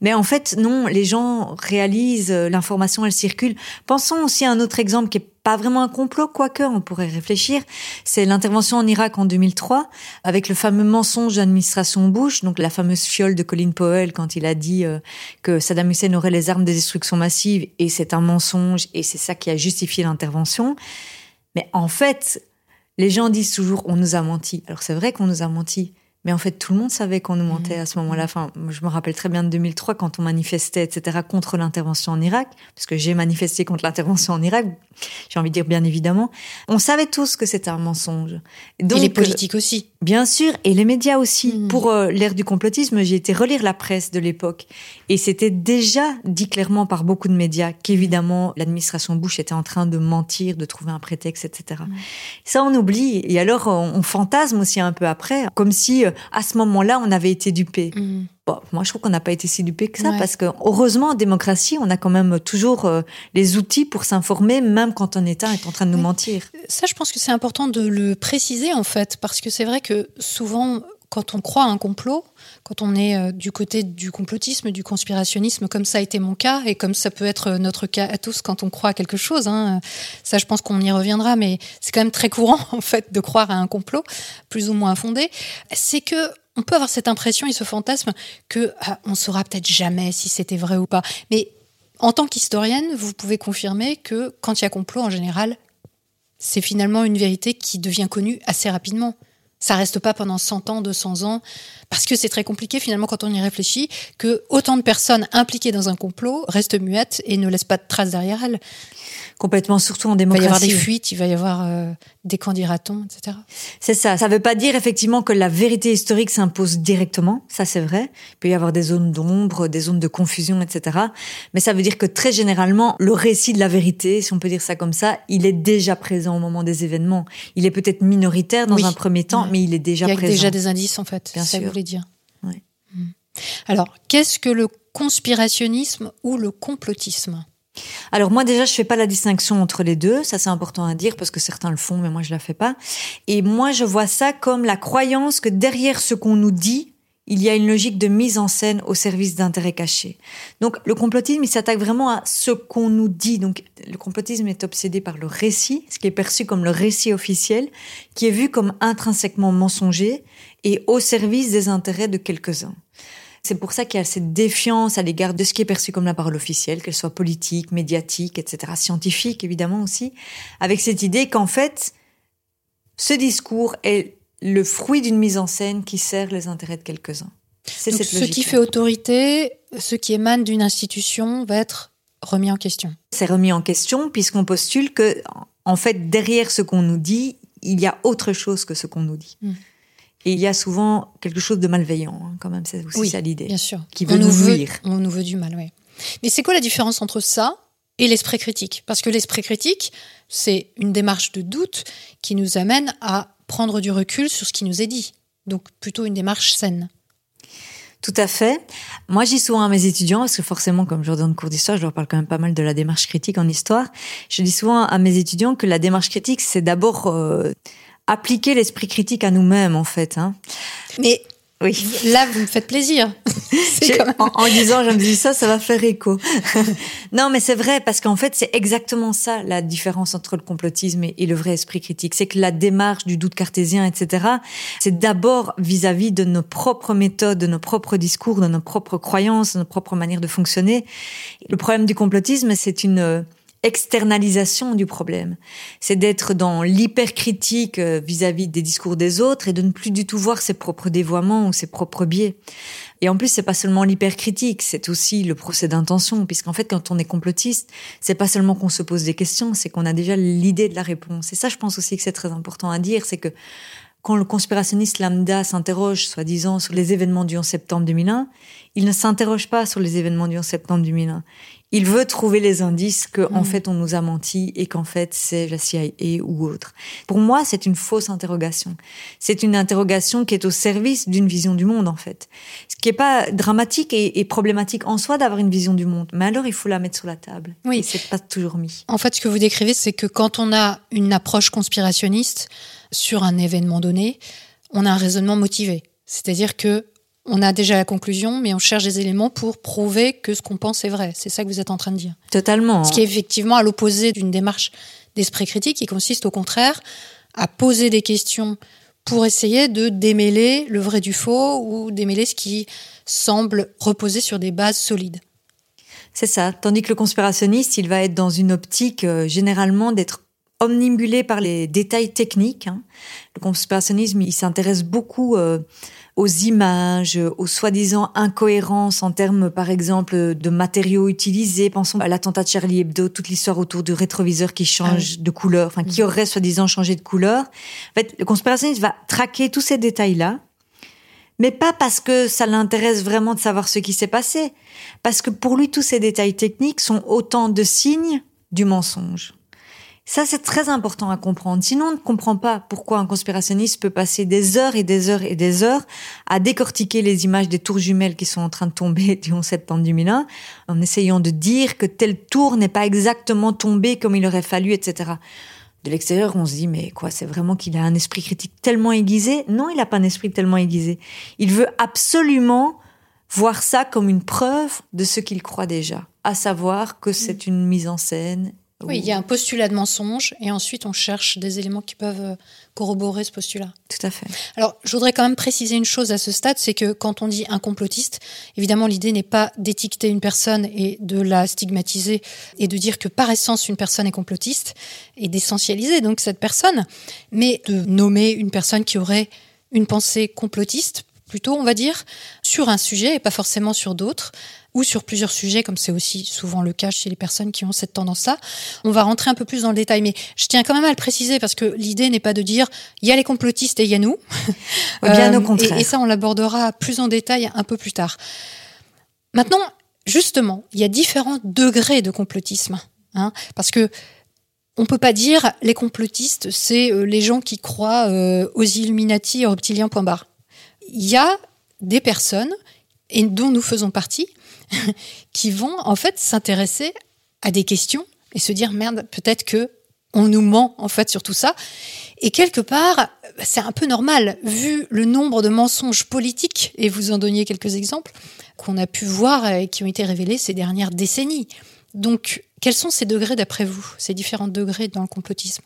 Mais en fait, non, les gens réalisent, l'information elle circule. Pensons aussi à un autre exemple qui est pas vraiment un complot, quoique on pourrait réfléchir. C'est l'intervention en Irak en 2003 avec le fameux mensonge d'administration Bush, donc la fameuse fiole de Colin Powell quand il a dit euh, que Saddam Hussein aurait les armes de destruction massive et c'est un mensonge et c'est ça qui a justifié l'intervention. Mais en fait, les gens disent toujours on nous a menti. Alors c'est vrai qu'on nous a menti, mais en fait, tout le monde savait qu'on nous mentait à ce moment-là. Enfin, je me rappelle très bien de 2003 quand on manifestait, etc., contre l'intervention en Irak, parce que j'ai manifesté contre l'intervention en Irak. J'ai envie de dire bien évidemment. On savait tous que c'était un mensonge. Donc, et les politiques aussi. Bien sûr, et les médias aussi. Hmm. Pour euh, l'ère du complotisme, j'ai été relire la presse de l'époque, et c'était déjà dit clairement par beaucoup de médias qu'évidemment l'administration Bush était en train de mentir, de trouver un prétexte, etc. Ça, on oublie, et alors on fantasme aussi un peu après, comme si euh, à ce moment-là, on avait été dupé. Mm. Bon, moi, je trouve qu'on n'a pas été si dupé que ça, parce que heureusement, en démocratie, on a quand même toujours euh, les outils pour s'informer, même quand un État est en train de nous mentir. Ça, je pense que c'est important de le préciser, en fait, parce que c'est vrai que souvent, quand on croit à un complot, quand on est euh, du côté du complotisme, du conspirationnisme, comme ça a été mon cas, et comme ça peut être notre cas à tous quand on croit à quelque chose, hein, ça je pense qu'on y reviendra, mais c'est quand même très courant *laughs* en fait de croire à un complot, plus ou moins fondé, c'est que on peut avoir cette impression et ce fantasme que ah, on saura peut-être jamais si c'était vrai ou pas. Mais en tant qu'historienne, vous pouvez confirmer que quand il y a complot, en général, c'est finalement une vérité qui devient connue assez rapidement. Ça reste pas pendant 100 ans, 200 ans, parce que c'est très compliqué finalement quand on y réfléchit, que autant de personnes impliquées dans un complot restent muettes et ne laissent pas de traces derrière elles. Complètement, surtout en démocratie. Il va y avoir des fuites, il va y avoir euh, des candidatons, etc. C'est ça. Ça ne veut pas dire effectivement que la vérité historique s'impose directement, ça c'est vrai. Il peut y avoir des zones d'ombre, des zones de confusion, etc. Mais ça veut dire que très généralement, le récit de la vérité, si on peut dire ça comme ça, il est déjà présent au moment des événements. Il est peut-être minoritaire dans un premier temps, mais il est déjà présent. Il y a déjà des indices en fait. Bien ça sûr. voulait dire. Ouais. Hmm. Alors, qu'est-ce que le conspirationnisme ou le complotisme? Alors moi déjà je fais pas la distinction entre les deux, ça c'est important à dire parce que certains le font mais moi je la fais pas. Et moi je vois ça comme la croyance que derrière ce qu'on nous dit, il y a une logique de mise en scène au service d'intérêts cachés. Donc le complotisme, il s'attaque vraiment à ce qu'on nous dit. Donc le complotisme est obsédé par le récit, ce qui est perçu comme le récit officiel, qui est vu comme intrinsèquement mensonger et au service des intérêts de quelques-uns. C'est pour ça qu'il y a cette défiance à l'égard de ce qui est perçu comme la parole officielle, qu'elle soit politique, médiatique, etc., scientifique évidemment aussi, avec cette idée qu'en fait, ce discours est le fruit d'une mise en scène qui sert les intérêts de quelques-uns. C'est cette ce qui fait autorité, ce qui émane d'une institution va être remis en question. C'est remis en question puisqu'on postule que, en fait, derrière ce qu'on nous dit, il y a autre chose que ce qu'on nous dit. Hmm. Et il y a souvent quelque chose de malveillant, hein, quand même, c'est aussi ça l'idée. Bien sûr. Qui veut on nous, Veut, on nous veut du mal, oui. Mais c'est quoi la différence entre ça et l'esprit critique? Parce que l'esprit critique, c'est une démarche de doute qui nous amène à prendre du recul sur ce qui nous est dit. Donc plutôt une démarche saine. Tout à fait. Moi, j'y souvent à mes étudiants, parce que forcément, comme je leur donne cours d'histoire, je leur parle quand même pas mal de la démarche critique en histoire. Je dis souvent à mes étudiants que la démarche critique, c'est d'abord euh, appliquer l'esprit critique à nous-mêmes, en fait. Hein. Mais oui. Là, vous me faites plaisir. *laughs* en, disant, je me dis ça, ça va faire écho. *laughs* non, mais c'est vrai parce qu'en fait, c'est exactement ça la différence entre le complotisme et, le vrai esprit critique. C'est que la démarche du doute cartésien, etc., c'est d'abord vis-à-vis de nos propres méthodes, de nos propres discours, de nos propres croyances, de nos propres manières de fonctionner. Le problème du complotisme, c'est une externalisation du problème. C'est d'être dans l'hypercritique euh, vis-à-vis des discours des autres et de ne plus du tout voir ses propres dévoiements ou ses propres biais. Et en plus, c'est pas seulement l'hypercritique, c'est aussi le procès d'intention, puisqu'en fait, quand on est complotiste, c'est pas seulement qu'on se pose des questions, c'est qu'on a déjà l'idée de la réponse. Et ça, je pense aussi que c'est très important à dire, c'est que quand le conspirationniste lambda s'interroge, soi-disant, sur les événements du 11 septembre 2001, il ne s'interroge pas sur les événements du 11 septembre 2001 il veut trouver les indices que en mm. fait on nous a menti et qu'en fait c'est la CIA ou autre. Pour moi, c'est une fausse interrogation. C'est une interrogation qui est au service d'une vision du monde en fait. Ce qui est pas dramatique et, problématique en soi d'avoir une vision du monde, mais alors il faut la mettre sur la table. Oui, c'est pas toujours mis. En fait, ce que vous décrivez, c'est que quand on a une approche conspirationniste sur un événement donné, on a un raisonnement motivé. C'est-à-dire que on a déjà la conclusion, mais on cherche des éléments pour prouver que ce qu'on pense est vrai. C'est ça que vous êtes en train de dire. Totalement. Ce qui est effectivement à l'opposé d'une démarche d'esprit critique qui consiste au contraire à poser des questions pour essayer de démêler le vrai du faux ou démêler ce qui semble reposer sur des bases solides. C'est ça. Tandis que le conspirationniste, il va être dans une optique euh, généralement d'être omnibulé par les détails techniques. Hein. Le conspirationnisme, il s'intéresse beaucoup euh, aux images, aux soi-disant incohérences en termes, par exemple, de matériaux utilisés. Pensons à l'attentat de Charlie Hebdo, toute l'histoire autour du rétroviseur qui change ah de couleur, enfin, qui mhm. aurait soi-disant changé de couleur. En fait, le conspirationniste va traquer tous ces détails-là, mais pas parce que ça l'intéresse vraiment de savoir ce qui s'est passé, parce que pour lui, tous ces détails techniques sont autant de signes du mensonge. Ça, c'est très important à comprendre. Sinon, on ne comprend pas pourquoi un conspirationniste peut passer des heures et des heures et des heures à décortiquer les images des tours jumelles qui sont en train de tomber *laughs* du 11 septembre 2001, en essayant de dire que telle tour n'est pas exactement tombée comme il aurait fallu, etc. De l'extérieur, on se dit, mais quoi, c'est vraiment qu'il a un esprit critique tellement aiguisé? Non, il n'a pas un esprit tellement aiguisé. Il veut absolument voir ça comme une preuve de ce qu'il croit déjà, à savoir que c'est une mise en scène oui, il y a un postulat de mensonge et ensuite on cherche des éléments qui peuvent euh, corroborer ce postulat. Tout à fait. Alors, je voudrais quand même préciser une chose à ce stade, c'est que quand on dit un complotiste, évidemment, l'idée n'est pas d'étiqueter une personne et de la stigmatiser et de dire que par essence une personne est complotiste et d'essentialiser donc cette personne, mais de nommer une personne qui aurait une pensée complotiste plutôt, on va dire, sur un sujet et pas forcément sur d'autres, ou sur plusieurs sujets, comme c'est aussi souvent le cas chez les personnes qui ont cette tendance-là. On va rentrer un peu plus dans le détail, mais je tiens quand même à le préciser parce que l'idée n'est pas de dire il y a les complotistes et il y a nous. *laughs* Bien au euh, contraire. Et, ça, on l'abordera plus en détail un peu plus tard. Maintenant, justement, il y a différents degrés de complotisme, hein, parce que on peut pas dire les complotistes, c'est euh, les gens qui croient euh, aux Illuminati et reptiliens point barre il y a des personnes, et dont nous faisons partie, *laughs* qui vont en fait s'intéresser à des questions et se dire merde, peut-être que on nous ment en fait sur tout ça. Et quelque part, c'est un peu normal vu le nombre de mensonges politiques, et vous en donniez quelques exemples, qu'on a pu voir et qui ont été révélés ces dernières décennies. Donc, quels sont ces degrés d'après vous, ces différents degrés dans le complotisme?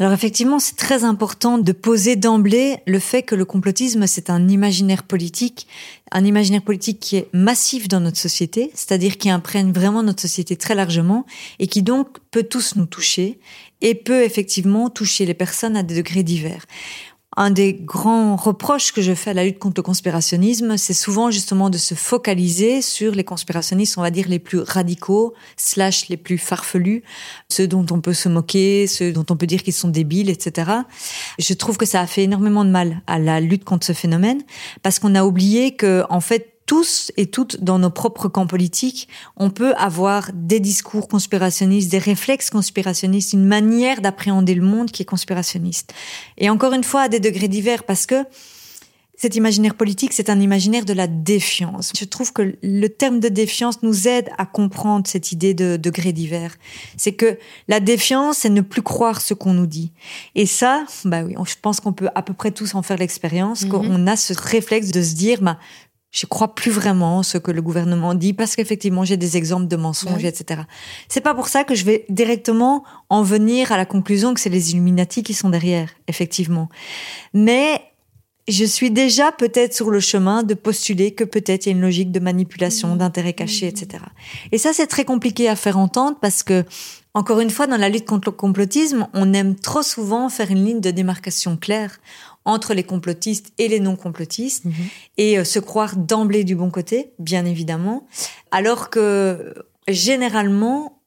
Alors effectivement, c'est très important de poser d'emblée le fait que le complotisme, c'est un imaginaire politique, un imaginaire politique qui est massif dans notre société, c'est-à-dire qui imprègne vraiment notre société très largement et qui donc peut tous nous toucher et peut effectivement toucher les personnes à des degrés divers un des grands reproches que je fais à la lutte contre le conspirationnisme, c'est souvent justement de se focaliser sur les conspirationnistes, on va dire, les plus radicaux, slash les plus farfelus, ceux dont on peut se moquer, ceux dont on peut dire qu'ils sont débiles, etc. Je trouve que ça a fait énormément de mal à la lutte contre ce phénomène, parce qu'on a oublié que, en fait, tous et toutes dans nos propres camps politiques, on peut avoir des discours conspirationnistes, des réflexes conspirationnistes, une manière d'appréhender le monde qui est conspirationniste. Et encore une fois, à des degrés divers, parce que cet imaginaire politique, c'est un imaginaire de la défiance. Je trouve que le terme de défiance nous aide à comprendre cette idée de degrés divers. C'est que la défiance, c'est ne plus croire ce qu'on nous dit. Et ça, bah oui, je pense qu'on peut à peu près tous en faire l'expérience, mm-hmm. qu'on a ce réflexe de se dire, bah, je crois plus vraiment ce que le gouvernement dit parce qu'effectivement j'ai des exemples de mensonges, etc. C'est pas pour ça que je vais directement en venir à la conclusion que c'est les Illuminati qui sont derrière, effectivement. Mais je suis déjà peut-être sur le chemin de postuler que peut-être il y a une logique de manipulation, mmh. d'intérêt caché, mmh. etc. Et ça, c'est très compliqué à faire entendre parce que, encore une fois, dans la lutte contre le complotisme, on aime trop souvent faire une ligne de démarcation claire entre les complotistes et les non-complotistes mhm. et euh, se croire d'emblée du bon côté, bien évidemment, alors que généralement,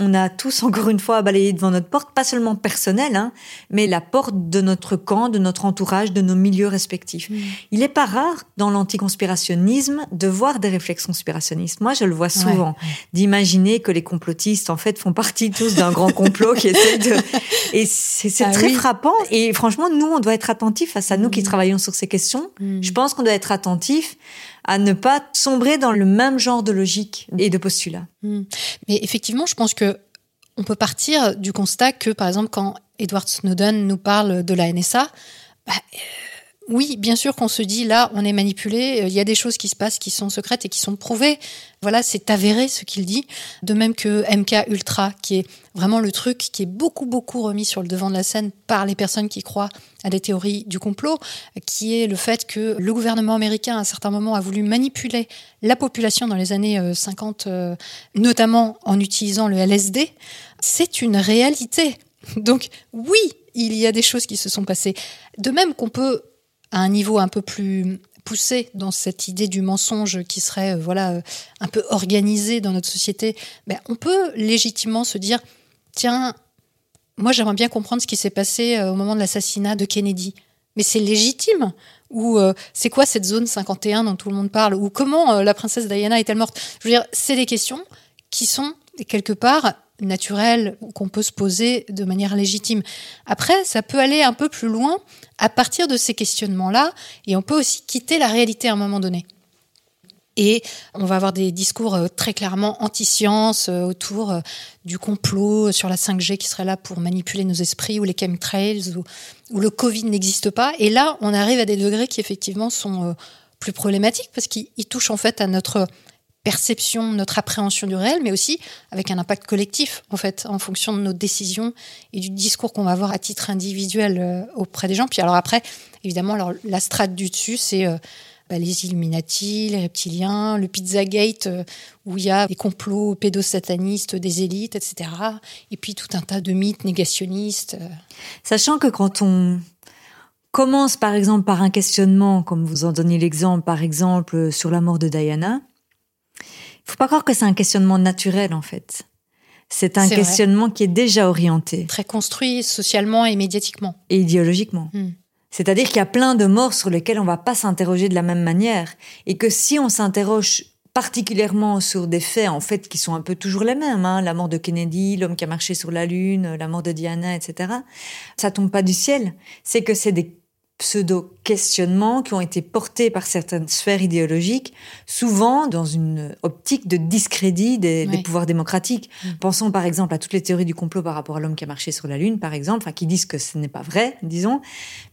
on a tous encore une fois à balayer devant notre porte, pas seulement personnelle, hein, mais la porte de notre camp, de notre entourage, de nos milieux respectifs. Mm. Il n'est pas rare dans l'anticonspirationnisme de voir des réflexes conspirationnistes. Moi, je le vois souvent, d'imaginer que les complotistes, en fait, font partie tous d'un grand complot qui essaie de... *laughs* Et c'est ah très frappant. Et franchement, nous, on doit être attentifs face à nous qui mm. travaillons sur ces questions. Mm. Je pense qu'on doit être attentifs à ne pas sombrer dans le même genre de logique et de postulat. Hmm. Mais effectivement, je pense que on peut partir du constat que, par exemple, quand Edward Snowden nous parle de la NSA, bah, euh, oui, bien sûr qu'on se dit là, on est manipulé, euh, il y a des choses qui se passent qui sont secrètes et qui sont prouvées. Voilà, c'est avéré ce qu'il dit. De même que MK Ultra, qui est vraiment le truc qui est beaucoup, beaucoup remis sur le devant de la scène par les personnes qui croient à des théories du complot, qui est le fait que le gouvernement américain, à un certain moment, a voulu manipuler la population dans les années 50, euh, euh, notamment en utilisant le LSD. C'est une réalité. Donc oui, il y a des choses qui se sont passées. De même qu'on peut à un niveau un peu plus poussé dans cette idée du mensonge qui serait euh, voilà euh, un peu organisé dans notre société, ben, on peut légitimement se dire tiens, moi j'aimerais bien comprendre ce qui s'est passé euh, au moment de l'assassinat de Kennedy. Mais c'est légitime? Ou c'est quoi cette zone 51 dont tout le monde parle? Ou comment la princesse Diana est-elle morte? Je veux dire, c'est des questions qui sont quelque part naturel qu'on peut se poser de manière légitime. Après, ça peut aller un peu plus loin à partir de ces questionnements-là, et on peut aussi quitter la réalité à un moment donné. Et on va avoir des discours euh, très clairement anti-science euh, autour euh, du complot sur la 5G qui serait là pour manipuler nos esprits, ou les chemtrails, ou le Covid n'existe pas. Et là, on arrive à des degrés qui effectivement sont plus problématiques parce qu'ils touchent en fait à notre perception, notre appréhension du réel, mais aussi avec un impact collectif, en fait, en fonction de nos décisions et du discours qu'on va avoir à titre individuel euh, auprès des gens. Puis alors après, évidemment, alors, la strate du dessus, c'est euh, bah, les Illuminati, les reptiliens, le Pizzagate, euh, où il y a des complots pédosatanistes des élites, etc. Et puis tout un tas de mythes négationnistes. Sachant que quand on commence, par exemple, par un questionnement, comme vous en donnez l'exemple, par exemple, sur la mort de Diana, faut pas croire que c'est un questionnement naturel en fait. C'est un questionnement qui est déjà orienté. Très construit socialement et médiatiquement. Et idéologiquement. Hmm. C'est-à-dire qu'il y a plein de morts sur lesquelles on va pas s'interroger de la même manière. Et que si on s'interroge particulièrement sur des faits en fait qui sont un peu toujours les mêmes, hein, la mort de Kennedy, l'homme qui a marché sur la lune, la mort de Diana, etc. Ça tombe pas du ciel. C'est que c'est des pseudo-questionnements qui ont été portés par certaines sphères idéologiques, souvent dans une optique de discrédit des, pouvoirs démocratiques. Mm. Pensons par exemple à toutes les théories du complot par rapport à l'homme qui a marché sur la Lune, par exemple, qui disent que ce n'est pas vrai, disons.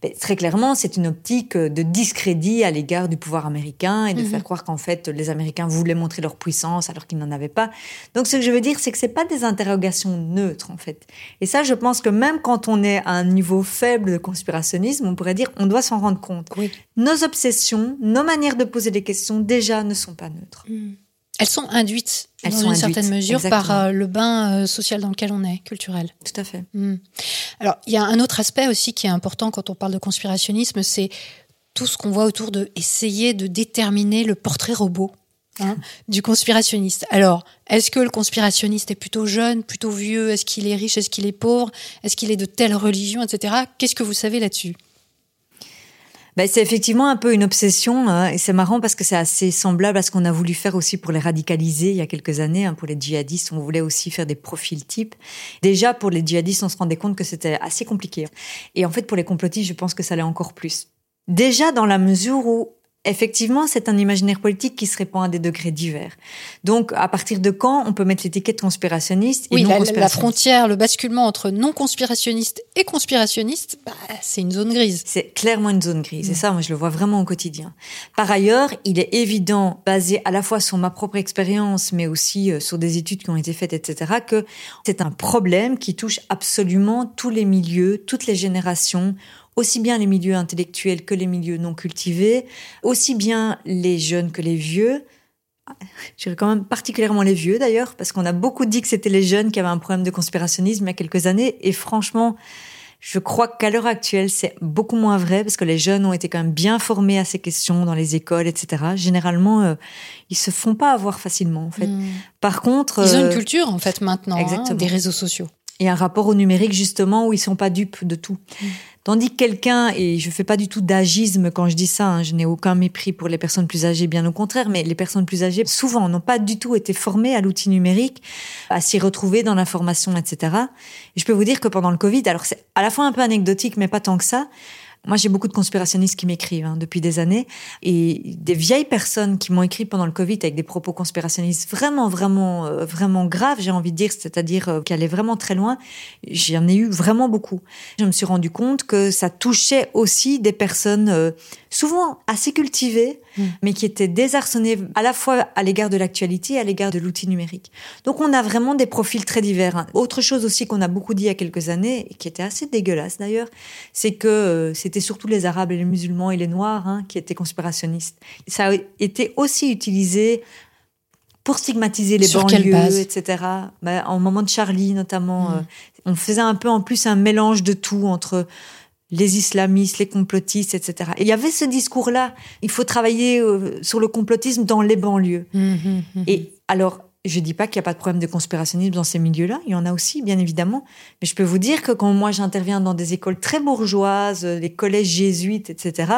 Mais très clairement, c'est une optique de discrédit à l'égard du pouvoir américain et de mm-hmm. faire croire qu'en fait les Américains voulaient montrer leur puissance alors qu'ils n'en avaient pas. Donc ce que je veux dire, c'est que c'est pas des interrogations neutres en fait. Et ça, je pense que même quand on est à un niveau faible de conspirationnisme, on pourrait dire on doit s'en rendre compte. Nos obsessions, nos manières de poser des questions déjà ne sont pas neutres. Hmm. Elles sont induites Elles dans sont une certaine mesure par euh, le bain euh, social dans lequel on est, culturel. Tout à fait. Hmm. Alors, il y a un autre aspect aussi qui est important quand on parle de conspirationnisme, c'est tout ce qu'on voit autour de essayer de déterminer le portrait robot. Hein, *laughs* du conspirationniste. Alors, est-ce que le conspirationniste est plutôt jeune, plutôt vieux? Est-ce qu'il est riche? Est-ce qu'il est pauvre? Est-ce qu'il est de telle religion, etc. Qu'est-ce que vous savez là-dessus? Ben, c'est effectivement un peu une obsession hein, et c'est marrant parce que c'est assez semblable à ce qu'on a voulu faire aussi pour les radicaliser il y a quelques années. Hein, pour les djihadistes, on voulait aussi faire des profils types. Déjà, pour les djihadistes, on se rendait compte que c'était assez compliqué. Et en fait, pour les complotistes, je pense que ça l'est encore plus. Déjà dans la mesure où Effectivement, c'est un imaginaire politique qui se répand à des degrés divers. Donc, à partir de quand on peut mettre l'étiquette conspirationniste et non la, conspirationniste la frontière, le basculement entre non conspirationniste et conspirationniste, bah, c'est une zone grise. C'est clairement une zone grise. Et mm. ça, moi, je le vois vraiment au quotidien. Par ailleurs, il est évident, basé à la fois sur ma propre expérience, mais aussi euh, sur des études qui ont été faites, etc., que c'est un problème qui touche absolument tous les milieux, toutes les générations aussi bien les milieux intellectuels que les milieux non cultivés, aussi bien les jeunes que les vieux. *laughs* Je dirais quand même particulièrement les vieux d'ailleurs, parce qu'on a beaucoup dit que c'était les jeunes qui avaient un problème de conspirationnisme il y a quelques années, et franchement, je crois qu'à l'heure actuelle, c'est beaucoup moins vrai, parce que les jeunes ont été quand même bien formés à ces questions dans les écoles, etc. Généralement, euh, ils se font pas avoir facilement, en fait. Hmm. Par contre... Ils ont une euh, culture, en fait, maintenant, hein, des réseaux sociaux. Et un rapport au numérique, justement, où ils sont pas dupes de tout. Hmm. Tandis que quelqu'un, et je fais pas du tout d'agisme quand je dis ça, hein, je n'ai aucun mépris pour les personnes plus âgées, bien au contraire, mais les personnes plus âgées, souvent, n'ont pas du tout été formées à l'outil numérique, à s'y retrouver dans l'information, etc. Et je peux vous dire que pendant le Covid, alors c'est à la fois un peu anecdotique, mais pas tant que ça, Moi, j'ai beaucoup de conspirationnistes qui m'écrivent hein, depuis des années et des vieilles personnes qui m'ont écrit pendant le Covid avec des propos conspirationnistes vraiment, vraiment, euh, vraiment graves, j'ai envie de dire, c'est-à-dire euh, qui allaient vraiment très loin. J'en ai eu vraiment beaucoup. Je me suis rendu compte que ça touchait aussi des personnes euh, souvent assez cultivées, mm. mais qui étaient désarçonnées à la fois à l'égard de l'actualité et à l'égard de l'outil numérique. Donc, on a vraiment des profils très divers. Hein. Autre chose aussi qu'on a beaucoup dit il y a quelques années, et qui était assez dégueulasse d'ailleurs, c'est que c'est c'était surtout les Arabes et les musulmans et les Noirs hein, qui étaient conspirationnistes. Ça a été aussi utilisé pour stigmatiser les Sur banlieues, etc. Bah, en moment de Charlie, notamment, mm. euh, on faisait un peu en plus un mélange de tout entre les islamistes, les complotistes, etc. Et il y avait ce discours-là. Il faut travailler euh, sur le complotisme dans les banlieues. Mm, mm, et alors, je dis pas qu'il n'y a pas de problème de conspirationnisme dans ces milieux-là, il y en a aussi, bien évidemment. Mais je peux vous dire que quand moi j'interviens dans des écoles très bourgeoises, les collèges jésuites, etc.,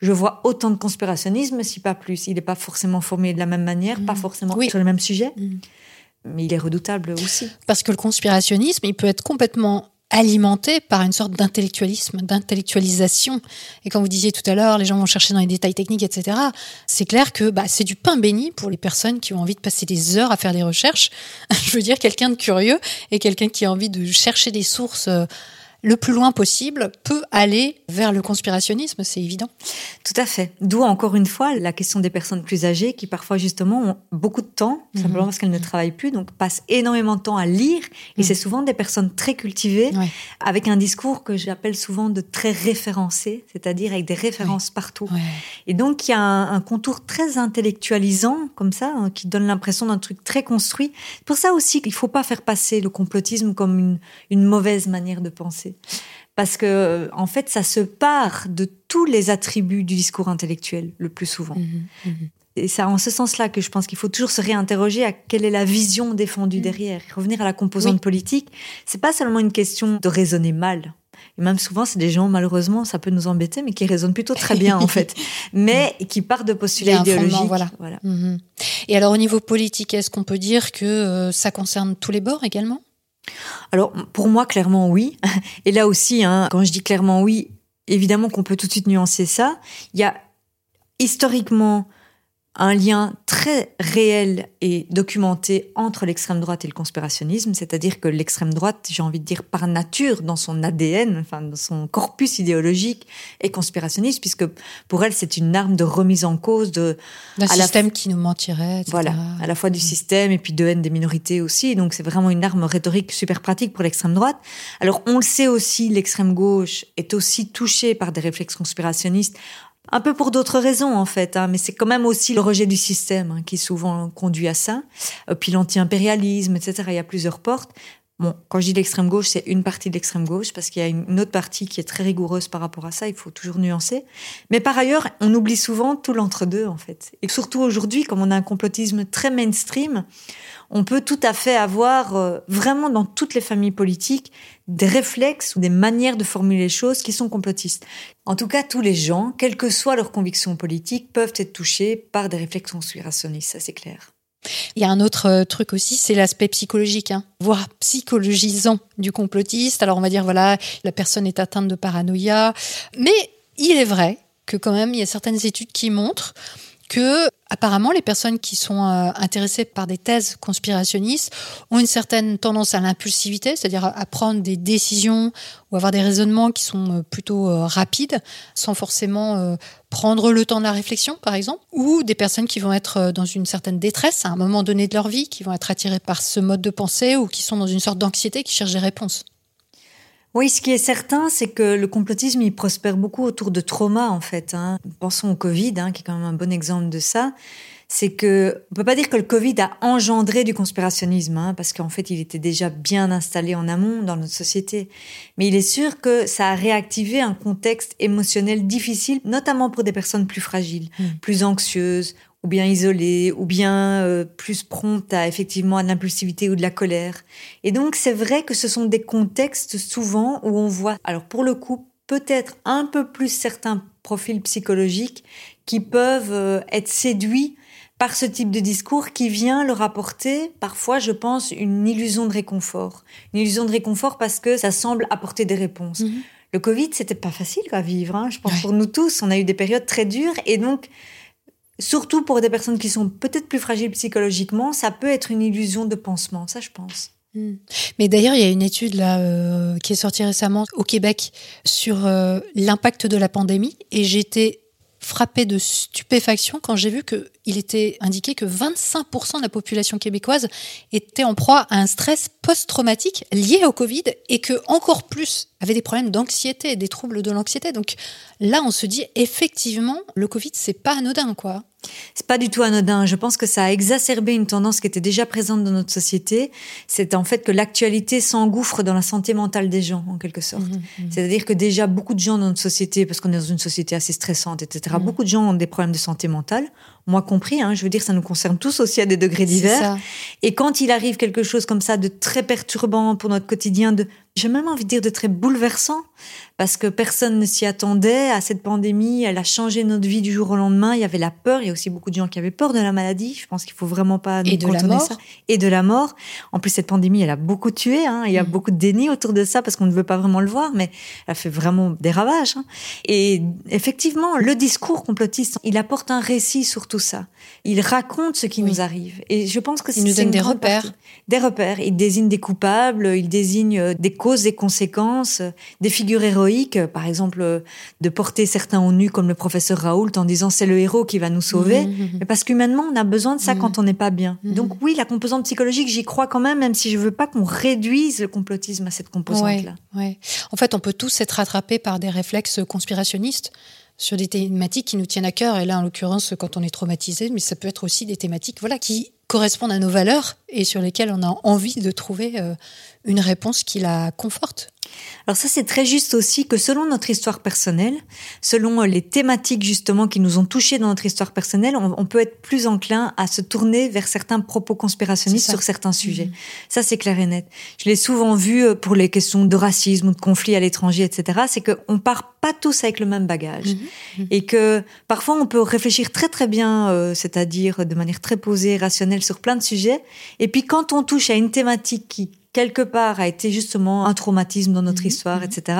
je vois autant de conspirationnisme, si pas plus. Il n'est pas forcément formé de la même manière, pas forcément sur le même sujet. Mmh. Mais il est redoutable aussi. Parce que le conspirationnisme, il peut être complètement alimenté par une sorte d'intellectualisme, d'intellectualisation. Et quand vous disiez tout à l'heure, les gens vont chercher dans les détails techniques, etc., c'est clair que bah, c'est du pain béni pour les personnes qui ont envie de passer des heures à faire des recherches. *laughs* Je veux dire, quelqu'un de curieux et quelqu'un qui a envie de chercher des sources euh, le plus loin possible peut aller vers le conspirationnisme, c'est évident. Tout à fait. D'où encore une fois la question des personnes plus âgées qui parfois justement ont beaucoup de temps, mhm. simplement parce qu'elles ne travaillent plus, donc passent énormément de temps à lire. Et mhm. c'est souvent des personnes très cultivées, avec un discours que j'appelle souvent de très référencé, c'est-à-dire avec des références partout. Et donc il y a un, contour très intellectualisant comme ça, hein, qui donne l'impression d'un truc très construit. Pour ça aussi qu'il ne faut pas faire passer le complotisme comme une, une mauvaise manière de penser. Parce que, en fait, ça se part de tous les attributs du discours intellectuel, le plus souvent. Mhm, mhm. Et c'est en ce sens-là que je pense qu'il faut toujours se réinterroger à quelle est la vision défendue mhm. derrière. Revenir à la composante politique, c'est pas seulement une question de raisonner mal. Et même souvent, c'est des gens, malheureusement, ça peut nous embêter, mais qui raisonnent plutôt très bien, en *laughs* fait. Mais qui partent de postulats idéologiques. Voilà. voilà. Et alors, au niveau politique, est-ce qu'on peut dire que euh, ça concerne tous les bords également? Alors, pour moi, clairement, oui. *laughs* Et là aussi, hein, quand je dis clairement oui, évidemment qu'on peut tout de suite nuancer ça. Il y a historiquement un lien très réel et documenté entre l'extrême droite et le conspirationnisme, c'est-à-dire que l'extrême droite, j'ai envie de dire par nature, dans son ADN, enfin dans son corpus idéologique, est conspirationniste, puisque pour elle c'est une arme de remise en cause de d'un système qui nous mentirait. Etc. Voilà, à la fois du système et puis de haine des minorités aussi. Donc c'est vraiment une arme rhétorique super pratique pour l'extrême droite. Alors on le sait aussi, l'extrême gauche est aussi touchée par des réflexes conspirationnistes un peu pour d'autres raisons en fait, hein, mais c'est quand même aussi le rejet du système hein, qui souvent conduit à ça, euh, puis l'anti-impérialisme, etc. Il y a plusieurs portes. Bon, quand je dis l'extrême gauche, c'est une partie de l'extrême gauche, parce qu'il y a une autre partie qui est très rigoureuse par rapport à ça, il faut toujours nuancer. Mais par ailleurs, on oublie souvent tout l'entre-deux, en fait. Et surtout aujourd'hui, comme on a un complotisme très mainstream, on peut tout à fait avoir, euh, vraiment dans toutes les familles politiques, des réflexes ou des manières de formuler les choses qui sont complotistes. En tout cas, tous les gens, quelles que soient leurs convictions politiques, peuvent être touchés par des réflexes conspirationnistes, ça c'est clair. Il y a un autre euh, truc aussi, c'est l'aspect psychologique, hein, voire psychologisant du complotiste. Alors on va dire, voilà, la personne est atteinte de paranoïa. Mais il est vrai que quand même, il y a certaines études qui montrent que apparemment les personnes qui sont euh, intéressées par des thèses conspirationnistes ont une certaine tendance à l'impulsivité, c'est-à-dire à prendre des décisions ou avoir des raisonnements qui sont euh, plutôt euh, rapides, sans forcément prendre le temps de la réflexion, par exemple, ou des personnes qui vont être dans une certaine détresse à un moment donné de leur vie, qui vont être attirées par ce mode de pensée ou qui sont dans une sorte d'anxiété, qui cherchent des réponses. Oui, ce qui est certain, c'est que le complotisme, il prospère beaucoup autour de traumas, en fait. Hein. Pensons au Covid, hein, qui est quand même un bon exemple de ça. C'est que, on peut pas dire que le Covid a engendré du conspirationnisme, hein, parce qu'en fait, il était déjà bien installé en amont dans notre société. Mais il est sûr que ça a réactivé un contexte émotionnel difficile, notamment pour des personnes plus fragiles, mmh. plus anxieuses ou bien isolée, ou bien euh, plus prompte à effectivement à l'impulsivité ou de la colère. Et donc c'est vrai que ce sont des contextes souvent où on voit, alors pour le coup, peut-être un peu plus certains profils psychologiques qui peuvent euh, être séduits par ce type de discours qui vient leur apporter parfois, je pense, une illusion de réconfort. Une illusion de réconfort parce que ça semble apporter des réponses. Mhm. Le Covid, c'était pas facile à vivre. Hein. Je pense pour nous tous, on a eu des périodes très dures et donc surtout pour des personnes qui sont peut-être plus fragiles psychologiquement, ça peut être une illusion de pansement. Ça, je pense. Hmm. Mais d'ailleurs, il y a une étude là euh, qui est sortie récemment au Québec sur euh, l'impact de la pandémie et j'étais frappée de stupéfaction quand j'ai vu qu'il était indiqué que 25% de la population québécoise était en proie à un stress post-traumatique lié au Covid et que encore plus avait des problèmes d'anxiété, des troubles de l'anxiété. Donc là, on se dit effectivement, le Covid, c'est pas anodin, quoi. C'est pas du tout anodin. Je pense que ça a exacerbé une tendance qui était déjà présente dans notre société. C'est en fait que l'actualité s'engouffre dans la santé mentale des gens, en quelque sorte. Mmh, mmh. C'est-à-dire que déjà beaucoup de gens dans notre société, parce qu'on est dans une société assez stressante, etc., mmh. beaucoup de gens ont des problèmes de santé mentale moi compris, hein, je veux dire, ça nous concerne tous aussi à des degrés divers. Et quand il arrive quelque chose comme ça de très perturbant pour notre quotidien, de, j'ai même envie de dire de très bouleversant, parce que personne ne s'y attendait à cette pandémie, elle a changé notre vie du jour au lendemain, il y avait la peur, il y a aussi beaucoup de gens qui avaient peur de la maladie, je pense qu'il faut vraiment pas et de la mort. ça. Et de la mort. En plus, cette pandémie, elle a beaucoup tué, hein, il y a mm. beaucoup de déni autour de ça, parce qu'on ne veut pas vraiment le voir, mais elle a fait vraiment des ravages. Hein. Et effectivement, le discours complotiste, il apporte un récit sur tout ça. Il raconte ce qui nous arrive. Et je pense que c'est... Il nous donne des repères. Des repères. Il désigne des coupables, il désigne euh, des causes et conséquences, des figures héroïques, par exemple, de porter certains au nu comme le professeur Raoult en disant c'est le héros qui va nous sauver. Mmh, mmh, mmh. parce qu'humainement, on a besoin de ça quand on n'est pas bien. Donc oui, la composante psychologique, j'y crois quand même, même si je veux pas qu'on réduise le complotisme à cette composante-là. Ouais, En fait, on peut tous être attrapés par des réflexes conspirationnistes sur des thématiques qui nous tiennent à cœur. Et là, en l'occurrence, quand on est traumatisé, mais ça peut être aussi des thématiques voilà, qui correspondent à nos valeurs et sur lesquelles on a envie de trouver euh, une réponse qui la conforte. Alors ça, c'est très juste aussi que selon notre histoire personnelle, selon les thématiques justement qui nous ont touchés dans notre histoire personnelle, on, peut être plus enclin à se tourner vers certains propos conspirationnistes sur certains sujets. Mhm. Ça, c'est clair et net. Je l'ai souvent vu euh, pour les questions de racisme ou de conflit à l'étranger, etc. C'est qu'on part pas tous avec le même bagage mhm. Mhm. et que parfois on peut réfléchir très très bien, euh, c'est-à-dire de manière très posée, rationnelle sur plein de sujets. Et puis quand on touche à une thématique qui quelque part a été justement un traumatisme dans notre mhm, histoire, mhm. etc.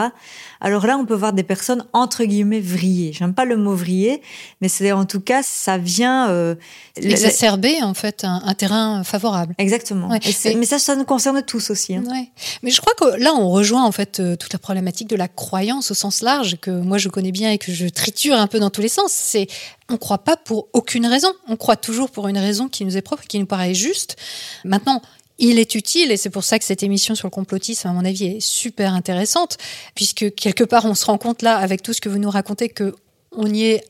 Alors là, on peut voir des personnes entre guillemets vrillées. J'aime pas le mot vriller, mais c'est en tout cas ça vient euh, exacerber en fait un, terrain favorable. Exactement. mais ça, ça nous concerne tous aussi. Hein. Ouais. Mais je crois que là, on rejoint en fait euh, toute la problématique de la croyance au sens large que moi je connais bien et que je triture un peu dans tous les sens. C'est on croit pas pour aucune raison. On croit toujours pour une raison qui nous est propre, qui nous paraît juste. Maintenant, il est utile, et c'est pour ça que cette émission sur le complotisme, à mon avis, est super intéressante, puisque quelque part, on se rend compte là, avec tout ce que vous nous racontez, que on y est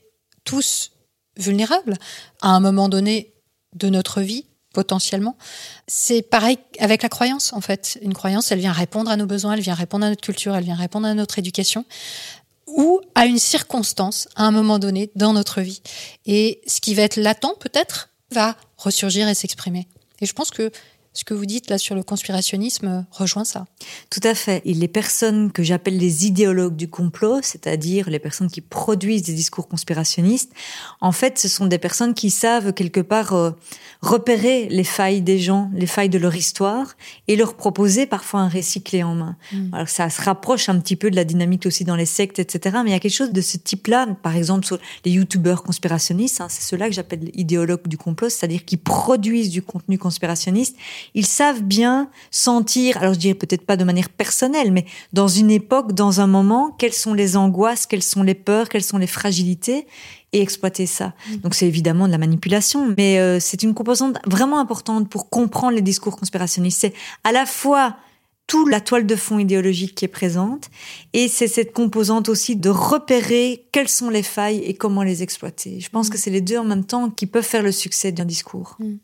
tous vulnérables à un moment donné de notre vie, potentiellement. C'est pareil avec la croyance, en fait. Une croyance, elle vient répondre à nos besoins, elle vient répondre à notre culture, elle vient répondre à notre éducation ou à une circonstance à un moment donné dans notre vie. Et ce qui va être latent, peut-être, va ressurgir et s'exprimer. Et je pense que ce que vous dites là sur le conspirationnisme rejoint ça. Tout à fait. Et les personnes que j'appelle les idéologues du complot, c'est-à-dire les personnes qui produisent des discours conspirationnistes, en fait, ce sont des personnes qui savent quelque part euh, repérer les failles des gens, les failles de leur histoire, et leur proposer parfois un récit clé en main. Mm. Alors ça se rapproche un petit peu de la dynamique aussi dans les sectes, etc. Mais il y a quelque chose de ce type-là, par exemple sur les youtubeurs conspirationnistes, hein, c'est ceux-là que j'appelle idéologues du complot, c'est-à-dire qui produisent du contenu conspirationniste ils savent bien sentir, alors je dirais peut-être pas de manière personnelle, mais dans une époque, dans un moment, quelles sont les angoisses, quelles sont les peurs, quelles sont les fragilités, et exploiter ça. Mm. Donc c'est évidemment de la manipulation, mais euh, c'est une composante vraiment importante pour comprendre les discours conspirationnistes. C'est à la fois toute la toile de fond idéologique qui est présente, et c'est cette composante aussi de repérer quelles sont les failles et comment les exploiter. Je pense mm. que c'est les deux en même temps qui peuvent faire le succès d'un discours. Mm.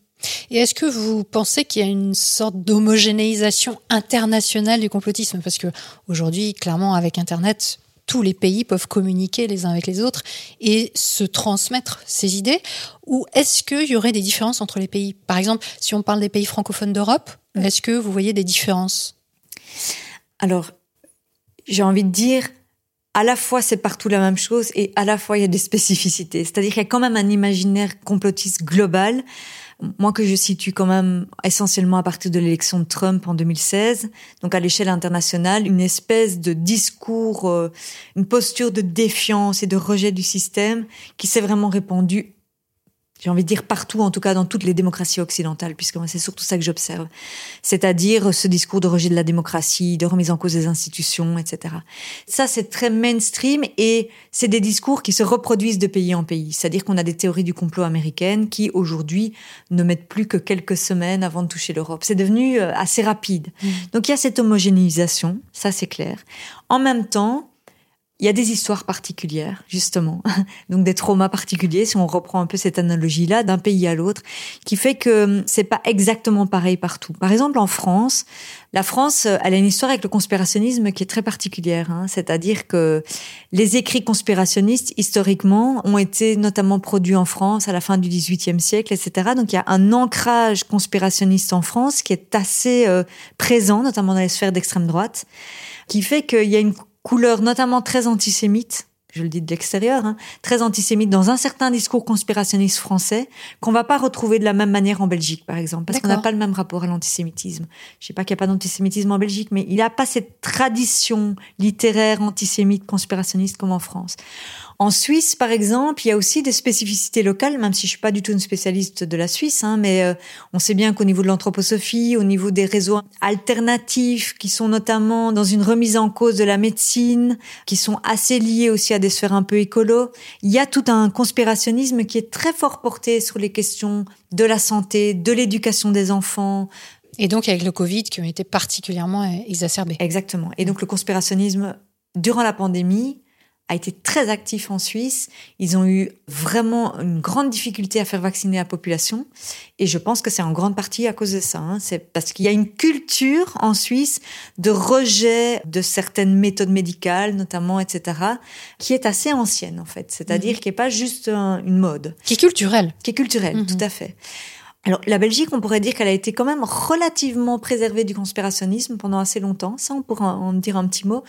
Et est-ce que vous pensez qu'il y a une sorte d'homogénéisation internationale du complotisme? Parce que aujourd'hui, clairement, avec Internet, tous les pays peuvent communiquer les uns avec les autres et se transmettre ces idées. Ou est-ce qu'il y aurait des différences entre les pays? Par exemple, si on parle des pays francophones d'Europe, est-ce que vous voyez des différences? Alors, j'ai envie de dire, à la fois c'est partout la même chose et à la fois il y a des spécificités. C'est-à-dire qu'il y a quand même un imaginaire complotiste global. Moi que je situe quand même essentiellement à partir de l'élection de Trump en 2016, donc à l'échelle internationale, une espèce de discours, euh, une posture de défiance et de rejet du système qui s'est vraiment répandue j'ai envie de dire partout, en tout cas dans toutes les démocraties occidentales, puisque moi c'est surtout ça que j'observe. C'est-à-dire ce discours de rejet de la démocratie, de remise en cause des institutions, etc. Ça c'est très mainstream et c'est des discours qui se reproduisent de pays en pays. C'est-à-dire qu'on a des théories du complot américaines qui aujourd'hui ne mettent plus que quelques semaines avant de toucher l'Europe. C'est devenu euh, assez rapide. Mmh. Donc il y a cette homogénéisation, ça c'est clair. En même temps, il y a des histoires particulières, justement, *laughs* donc des traumas particuliers, si on reprend un peu cette analogie-là, d'un pays à l'autre, qui fait que hum, c'est pas exactement pareil partout. Par exemple, en France, la France, elle a une histoire avec le conspirationnisme qui est très particulière, hein. c'est-à-dire que les écrits conspirationnistes, historiquement, ont été notamment produits en France à la fin du XVIIIe siècle, etc. Donc il y a un ancrage conspirationniste en France qui est assez euh, présent, notamment dans les sphères d'extrême droite, qui fait qu'il y a une couleur notamment très antisémite, je le dis de l'extérieur, hein, très antisémite dans un certain discours conspirationniste français qu'on va pas retrouver de la même manière en Belgique, par exemple, parce qu'on n'a pas le même rapport à l'antisémitisme. Je sais pas qu'il n'y a pas d'antisémitisme en Belgique, mais il n'y a pas cette tradition littéraire antisémite conspirationniste comme en France. En Suisse, par exemple, il y a aussi des spécificités locales, même si je suis pas du tout une spécialiste de la Suisse, hein, mais euh, on sait bien qu'au niveau de l'anthroposophie, au niveau des réseaux alternatifs, qui sont notamment dans une remise en cause de la médecine, qui sont assez liés aussi à des sphères un peu écolo, il y a tout un conspirationnisme qui est très fort porté sur les questions de la santé, de l'éducation des enfants, et donc avec le Covid qui ont été particulièrement exacerbés. Exactement. Et donc le conspirationnisme durant la pandémie a été très actif en Suisse. Ils ont eu vraiment une grande difficulté à faire vacciner la population. Et je pense que c'est en grande partie à cause de ça. Hein. C'est parce qu'il y a une culture en Suisse de rejet de certaines méthodes médicales, notamment, etc., qui est assez ancienne, en fait. C'est-à-dire mmh. qui n'est pas juste une mode. Qui est culturelle. Qui est culturelle, mmh. tout à fait. Alors, la Belgique, on pourrait dire qu'elle a été quand même relativement préservée du conspirationnisme pendant assez longtemps. Ça, on pourra en dire un petit mot.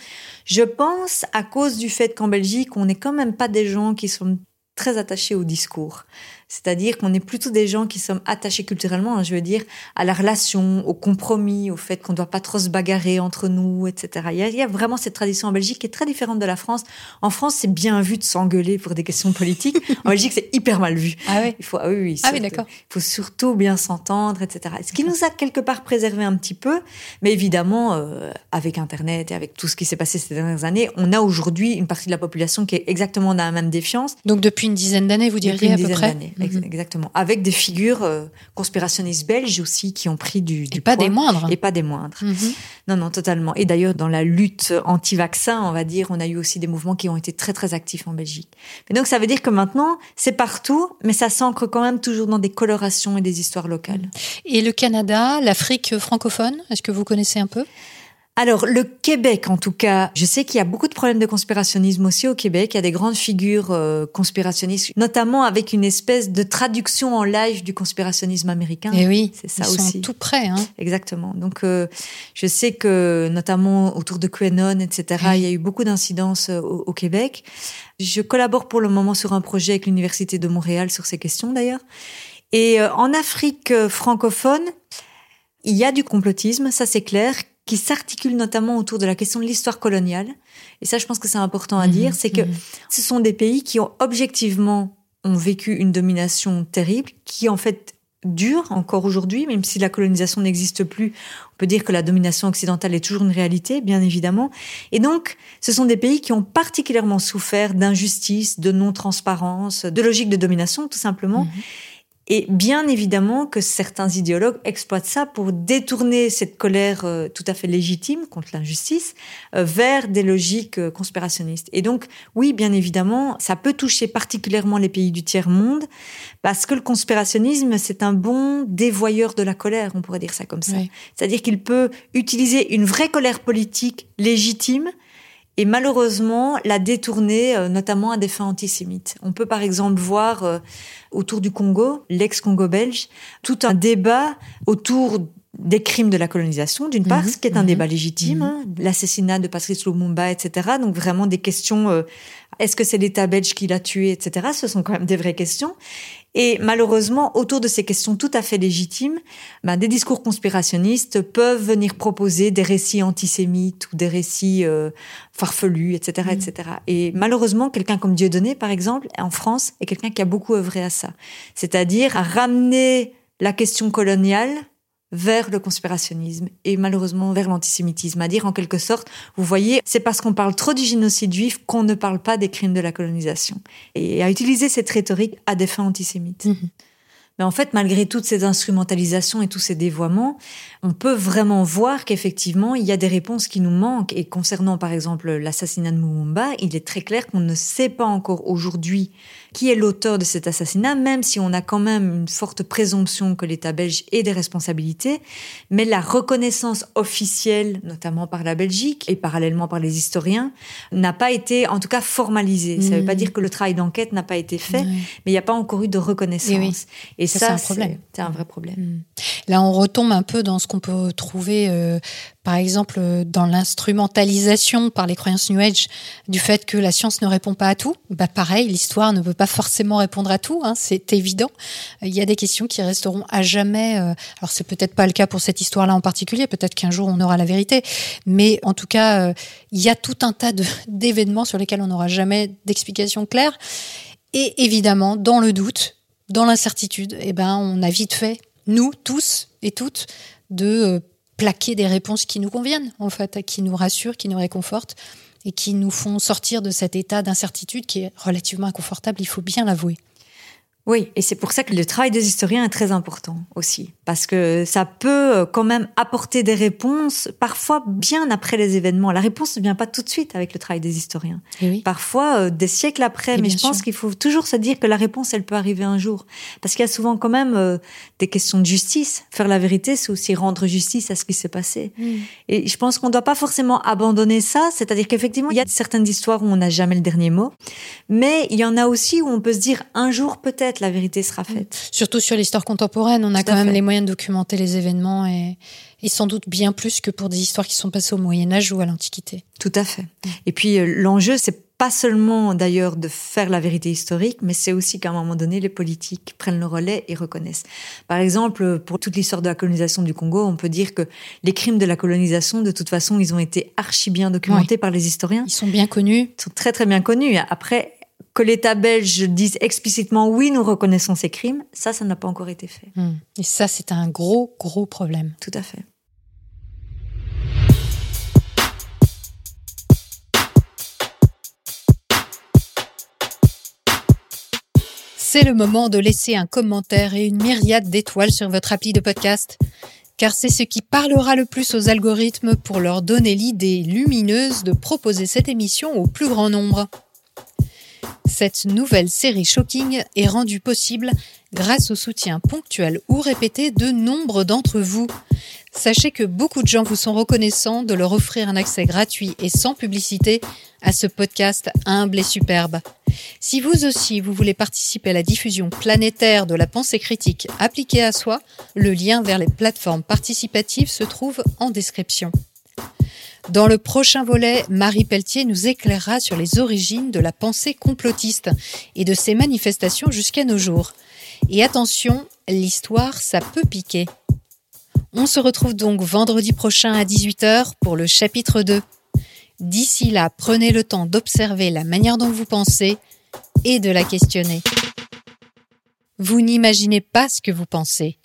Je pense à cause du fait qu'en Belgique, on n'est quand même pas des gens qui sont très attachés au discours. C'est-à-dire qu'on est plutôt des gens qui sommes attachés culturellement, hein, je veux dire, à la relation, au compromis, au fait qu'on ne doit pas trop se bagarrer entre nous, etc. Il y, a, il y, a, vraiment cette tradition en Belgique qui est très différente de la France. En France, c'est bien vu de s'engueuler pour des questions politiques. en Belgique, c'est hyper mal vu. Ah oui Il faut, ah oui, oui, ah oui d'accord. Il faut surtout bien s'entendre, etc. Ce qui nous a quelque part préservé un petit peu, mais évidemment, euh, avec Internet et avec tout ce qui s'est passé ces dernières années, on a aujourd'hui une partie de la population qui est exactement dans la même défiance. Donc depuis une dizaine d'années, vous diriez à peu près? Mhm. Exactement. Avec des figures euh, conspirationnistes belges aussi qui ont pris du, du et pas des moindres. Et pas des moindres. Mhm. Non, non, totalement. Et d'ailleurs, dans la lutte anti-vaccin, on va dire, on a eu aussi des mouvements qui ont été très, très actifs en Belgique. Mais donc, ça veut dire que maintenant, c'est partout, mais ça s'ancre quand même toujours dans des colorations et des histoires locales. Et le Canada, l'Afrique francophone, est-ce que vous connaissez un peu? Alors, le Québec, en tout cas, je sais qu'il y a beaucoup de problèmes de conspirationnisme aussi au Québec. Il y a des grandes figures euh, conspirationnistes, notamment avec une espèce de traduction en live du conspirationnisme américain. Et eh oui, c'est ça ils aussi. Sont tout près. Hein. Exactement. Donc, euh, je sais que, notamment autour de QAnon, etc., il y a eu beaucoup d'incidences euh, au, au, Québec. Je collabore pour le moment sur un projet avec l'Université de Montréal sur ces questions, d'ailleurs. Et en Afrique francophone, il y a du complotisme, ça c'est clair, qui s'articule notamment autour de la question de l'histoire coloniale. Et ça, je pense que c'est important à mhm, dire, c'est que mhm. ce sont des pays qui ont objectivement ont vécu une domination terrible, qui en fait dure encore aujourd'hui, même si la colonisation n'existe plus. On peut dire que la domination occidentale est toujours une réalité, bien évidemment. Et donc, ce sont des pays qui ont particulièrement souffert d'injustice, de non-transparence, de logique de domination, tout simplement. Mhm. Et bien évidemment que certains idéologues exploitent ça pour détourner cette colère euh, tout à fait légitime contre l'injustice euh, vers des logiques euh, conspirationnistes. Et donc, oui, bien évidemment, ça peut toucher particulièrement les pays du tiers-monde parce que le conspirationnisme, c'est un bon dévoyeur de la colère, on pourrait dire ça comme ça. C'est-à-dire qu'il peut utiliser une vraie colère politique légitime et malheureusement la détourner notamment à des fins antisémites. On peut par exemple voir autour du Congo, l'ex-Congo belge, tout un débat autour des crimes de la colonisation, d'une part, Mhm, ce qui est un mhm, débat légitime, mhm. hein, l'assassinat de Patrice Lumumba, etc. Donc vraiment des questions, euh, est-ce que c'est l'État belge qui l'a tué, etc. Ce sont quand même des vraies questions. Et malheureusement, autour de ces questions tout à fait légitimes, ben, des discours conspirationnistes peuvent venir proposer des récits antisémites ou des récits euh, farfelus, etc., Mhm. etc. Et malheureusement, quelqu'un comme Dieudonné, par exemple, en France, est quelqu'un qui a beaucoup œuvré à ça. C'est-à-dire à ramener la question coloniale vers le conspirationnisme et malheureusement vers l'antisémitisme. À dire en quelque sorte, vous voyez, c'est parce qu'on parle trop du génocide juif qu'on ne parle pas des crimes de la colonisation. Et à utiliser cette rhétorique à des fins antisémites. Mhm. Mais en fait, malgré toutes ces instrumentalisations et tous ces dévoiements, on peut vraiment voir qu'effectivement, il y a des réponses qui nous manquent. Et concernant, par exemple, l'assassinat de Lumumba, il est très clair qu'on ne sait pas encore aujourd'hui qui est l'auteur de cet assassinat, même si on a quand même une forte présomption que l'État belge ait des responsabilités. Mais la reconnaissance officielle, notamment par la Belgique et parallèlement par les historiens, n'a pas été, en tout cas, formalisée. Ça ne veut pas Mhm. dire que le travail d'enquête n'a pas été fait, mais il n'y a pas encore eu de reconnaissance. Oui. Et Ça, ça, c'est un c'est problème. c'est un vrai problème. Mm. Là, on retombe un peu dans ce qu'on peut trouver, euh, par exemple, euh, dans l'instrumentalisation par les croyances New Age du fait que la science ne répond pas à tout. Bah, pareil, l'histoire ne peut pas forcément répondre à tout, hein, c'est évident. Il y a des questions qui resteront à jamais. euh, alors, c'est peut-être pas le cas pour cette histoire-là en particulier. Peut-être qu'un jour on aura la vérité, mais en tout cas, euh, il y a tout un tas *laughs* d'événements sur lesquels on n'aura jamais d'explication claire. Et évidemment, dans le doute, dans l'incertitude, eh ben, on a vite fait, nous tous et toutes, de euh, plaquer des réponses qui nous conviennent, en fait, qui nous rassurent, qui nous réconfortent et qui nous font sortir de cet état d'incertitude qui est relativement inconfortable, il faut bien l'avouer. Oui, et c'est pour ça que le travail des historiens est très important aussi, parce que ça peut euh, quand même apporter des réponses, parfois bien après les événements. La réponse ne vient pas tout de suite avec le travail des historiens. Oui. Parfois, euh, des siècles après, Et mais je pense qu'il faut toujours se dire que la réponse, elle peut arriver un jour. Parce qu'il y a souvent quand même euh, des questions de justice. Faire la vérité, c'est aussi rendre justice à ce qui s'est passé. Et je pense qu'on ne doit pas forcément abandonner ça, c'est-à-dire qu'effectivement, il y a certaines histoires où on n'a jamais le dernier mot, mais il y en a aussi où on peut se dire un jour peut-être la vérité sera faite. Surtout sur l'histoire contemporaine, on a quand même les moyens de documenter les événements et, et sans doute bien plus que pour des histoires qui sont passées au Moyen Âge ou à l'Antiquité. Tout à fait. Et puis euh, l'enjeu, c'est pas seulement d'ailleurs de faire la vérité historique, mais c'est aussi qu'à un moment donné, les politiques prennent le relais et reconnaissent. Par exemple, pour toute l'histoire de la colonisation du Congo, on peut dire que les crimes de la colonisation, de toute façon, ils ont été archi bien documentés par les historiens. Ils sont bien connus. Ils sont très très bien connus. Après, que l'État belge dise explicitement oui, nous reconnaissons ces crimes, ça, ça n'a pas encore été fait. Mm. Et ça, c'est un gros, gros problème. Tout à fait. C'est le moment de laisser un commentaire et une myriade d'étoiles sur votre appli de podcast, car c'est ce qui parlera le plus aux algorithmes pour leur donner l'idée lumineuse de proposer cette émission au plus grand nombre. Cette nouvelle série Shocking est rendue possible grâce au soutien ponctuel ou répété de nombre d'entre vous. Sachez que beaucoup de gens vous sont reconnaissants de leur offrir un accès gratuit et sans publicité à ce podcast humble et superbe. Si vous aussi vous voulez participer à la diffusion planétaire de la pensée critique appliquée à soi, le lien vers les plateformes participatives se trouve en description. Dans le prochain volet, Marie Pelletier nous éclairera sur les origines de la pensée complotiste et de ses manifestations jusqu'à nos jours. Et attention, l'histoire, ça peut piquer. On se retrouve donc vendredi prochain à 18h pour le chapitre 2. D'ici là, prenez le temps d'observer la manière dont vous pensez et de la questionner. Vous n'imaginez pas ce que vous pensez.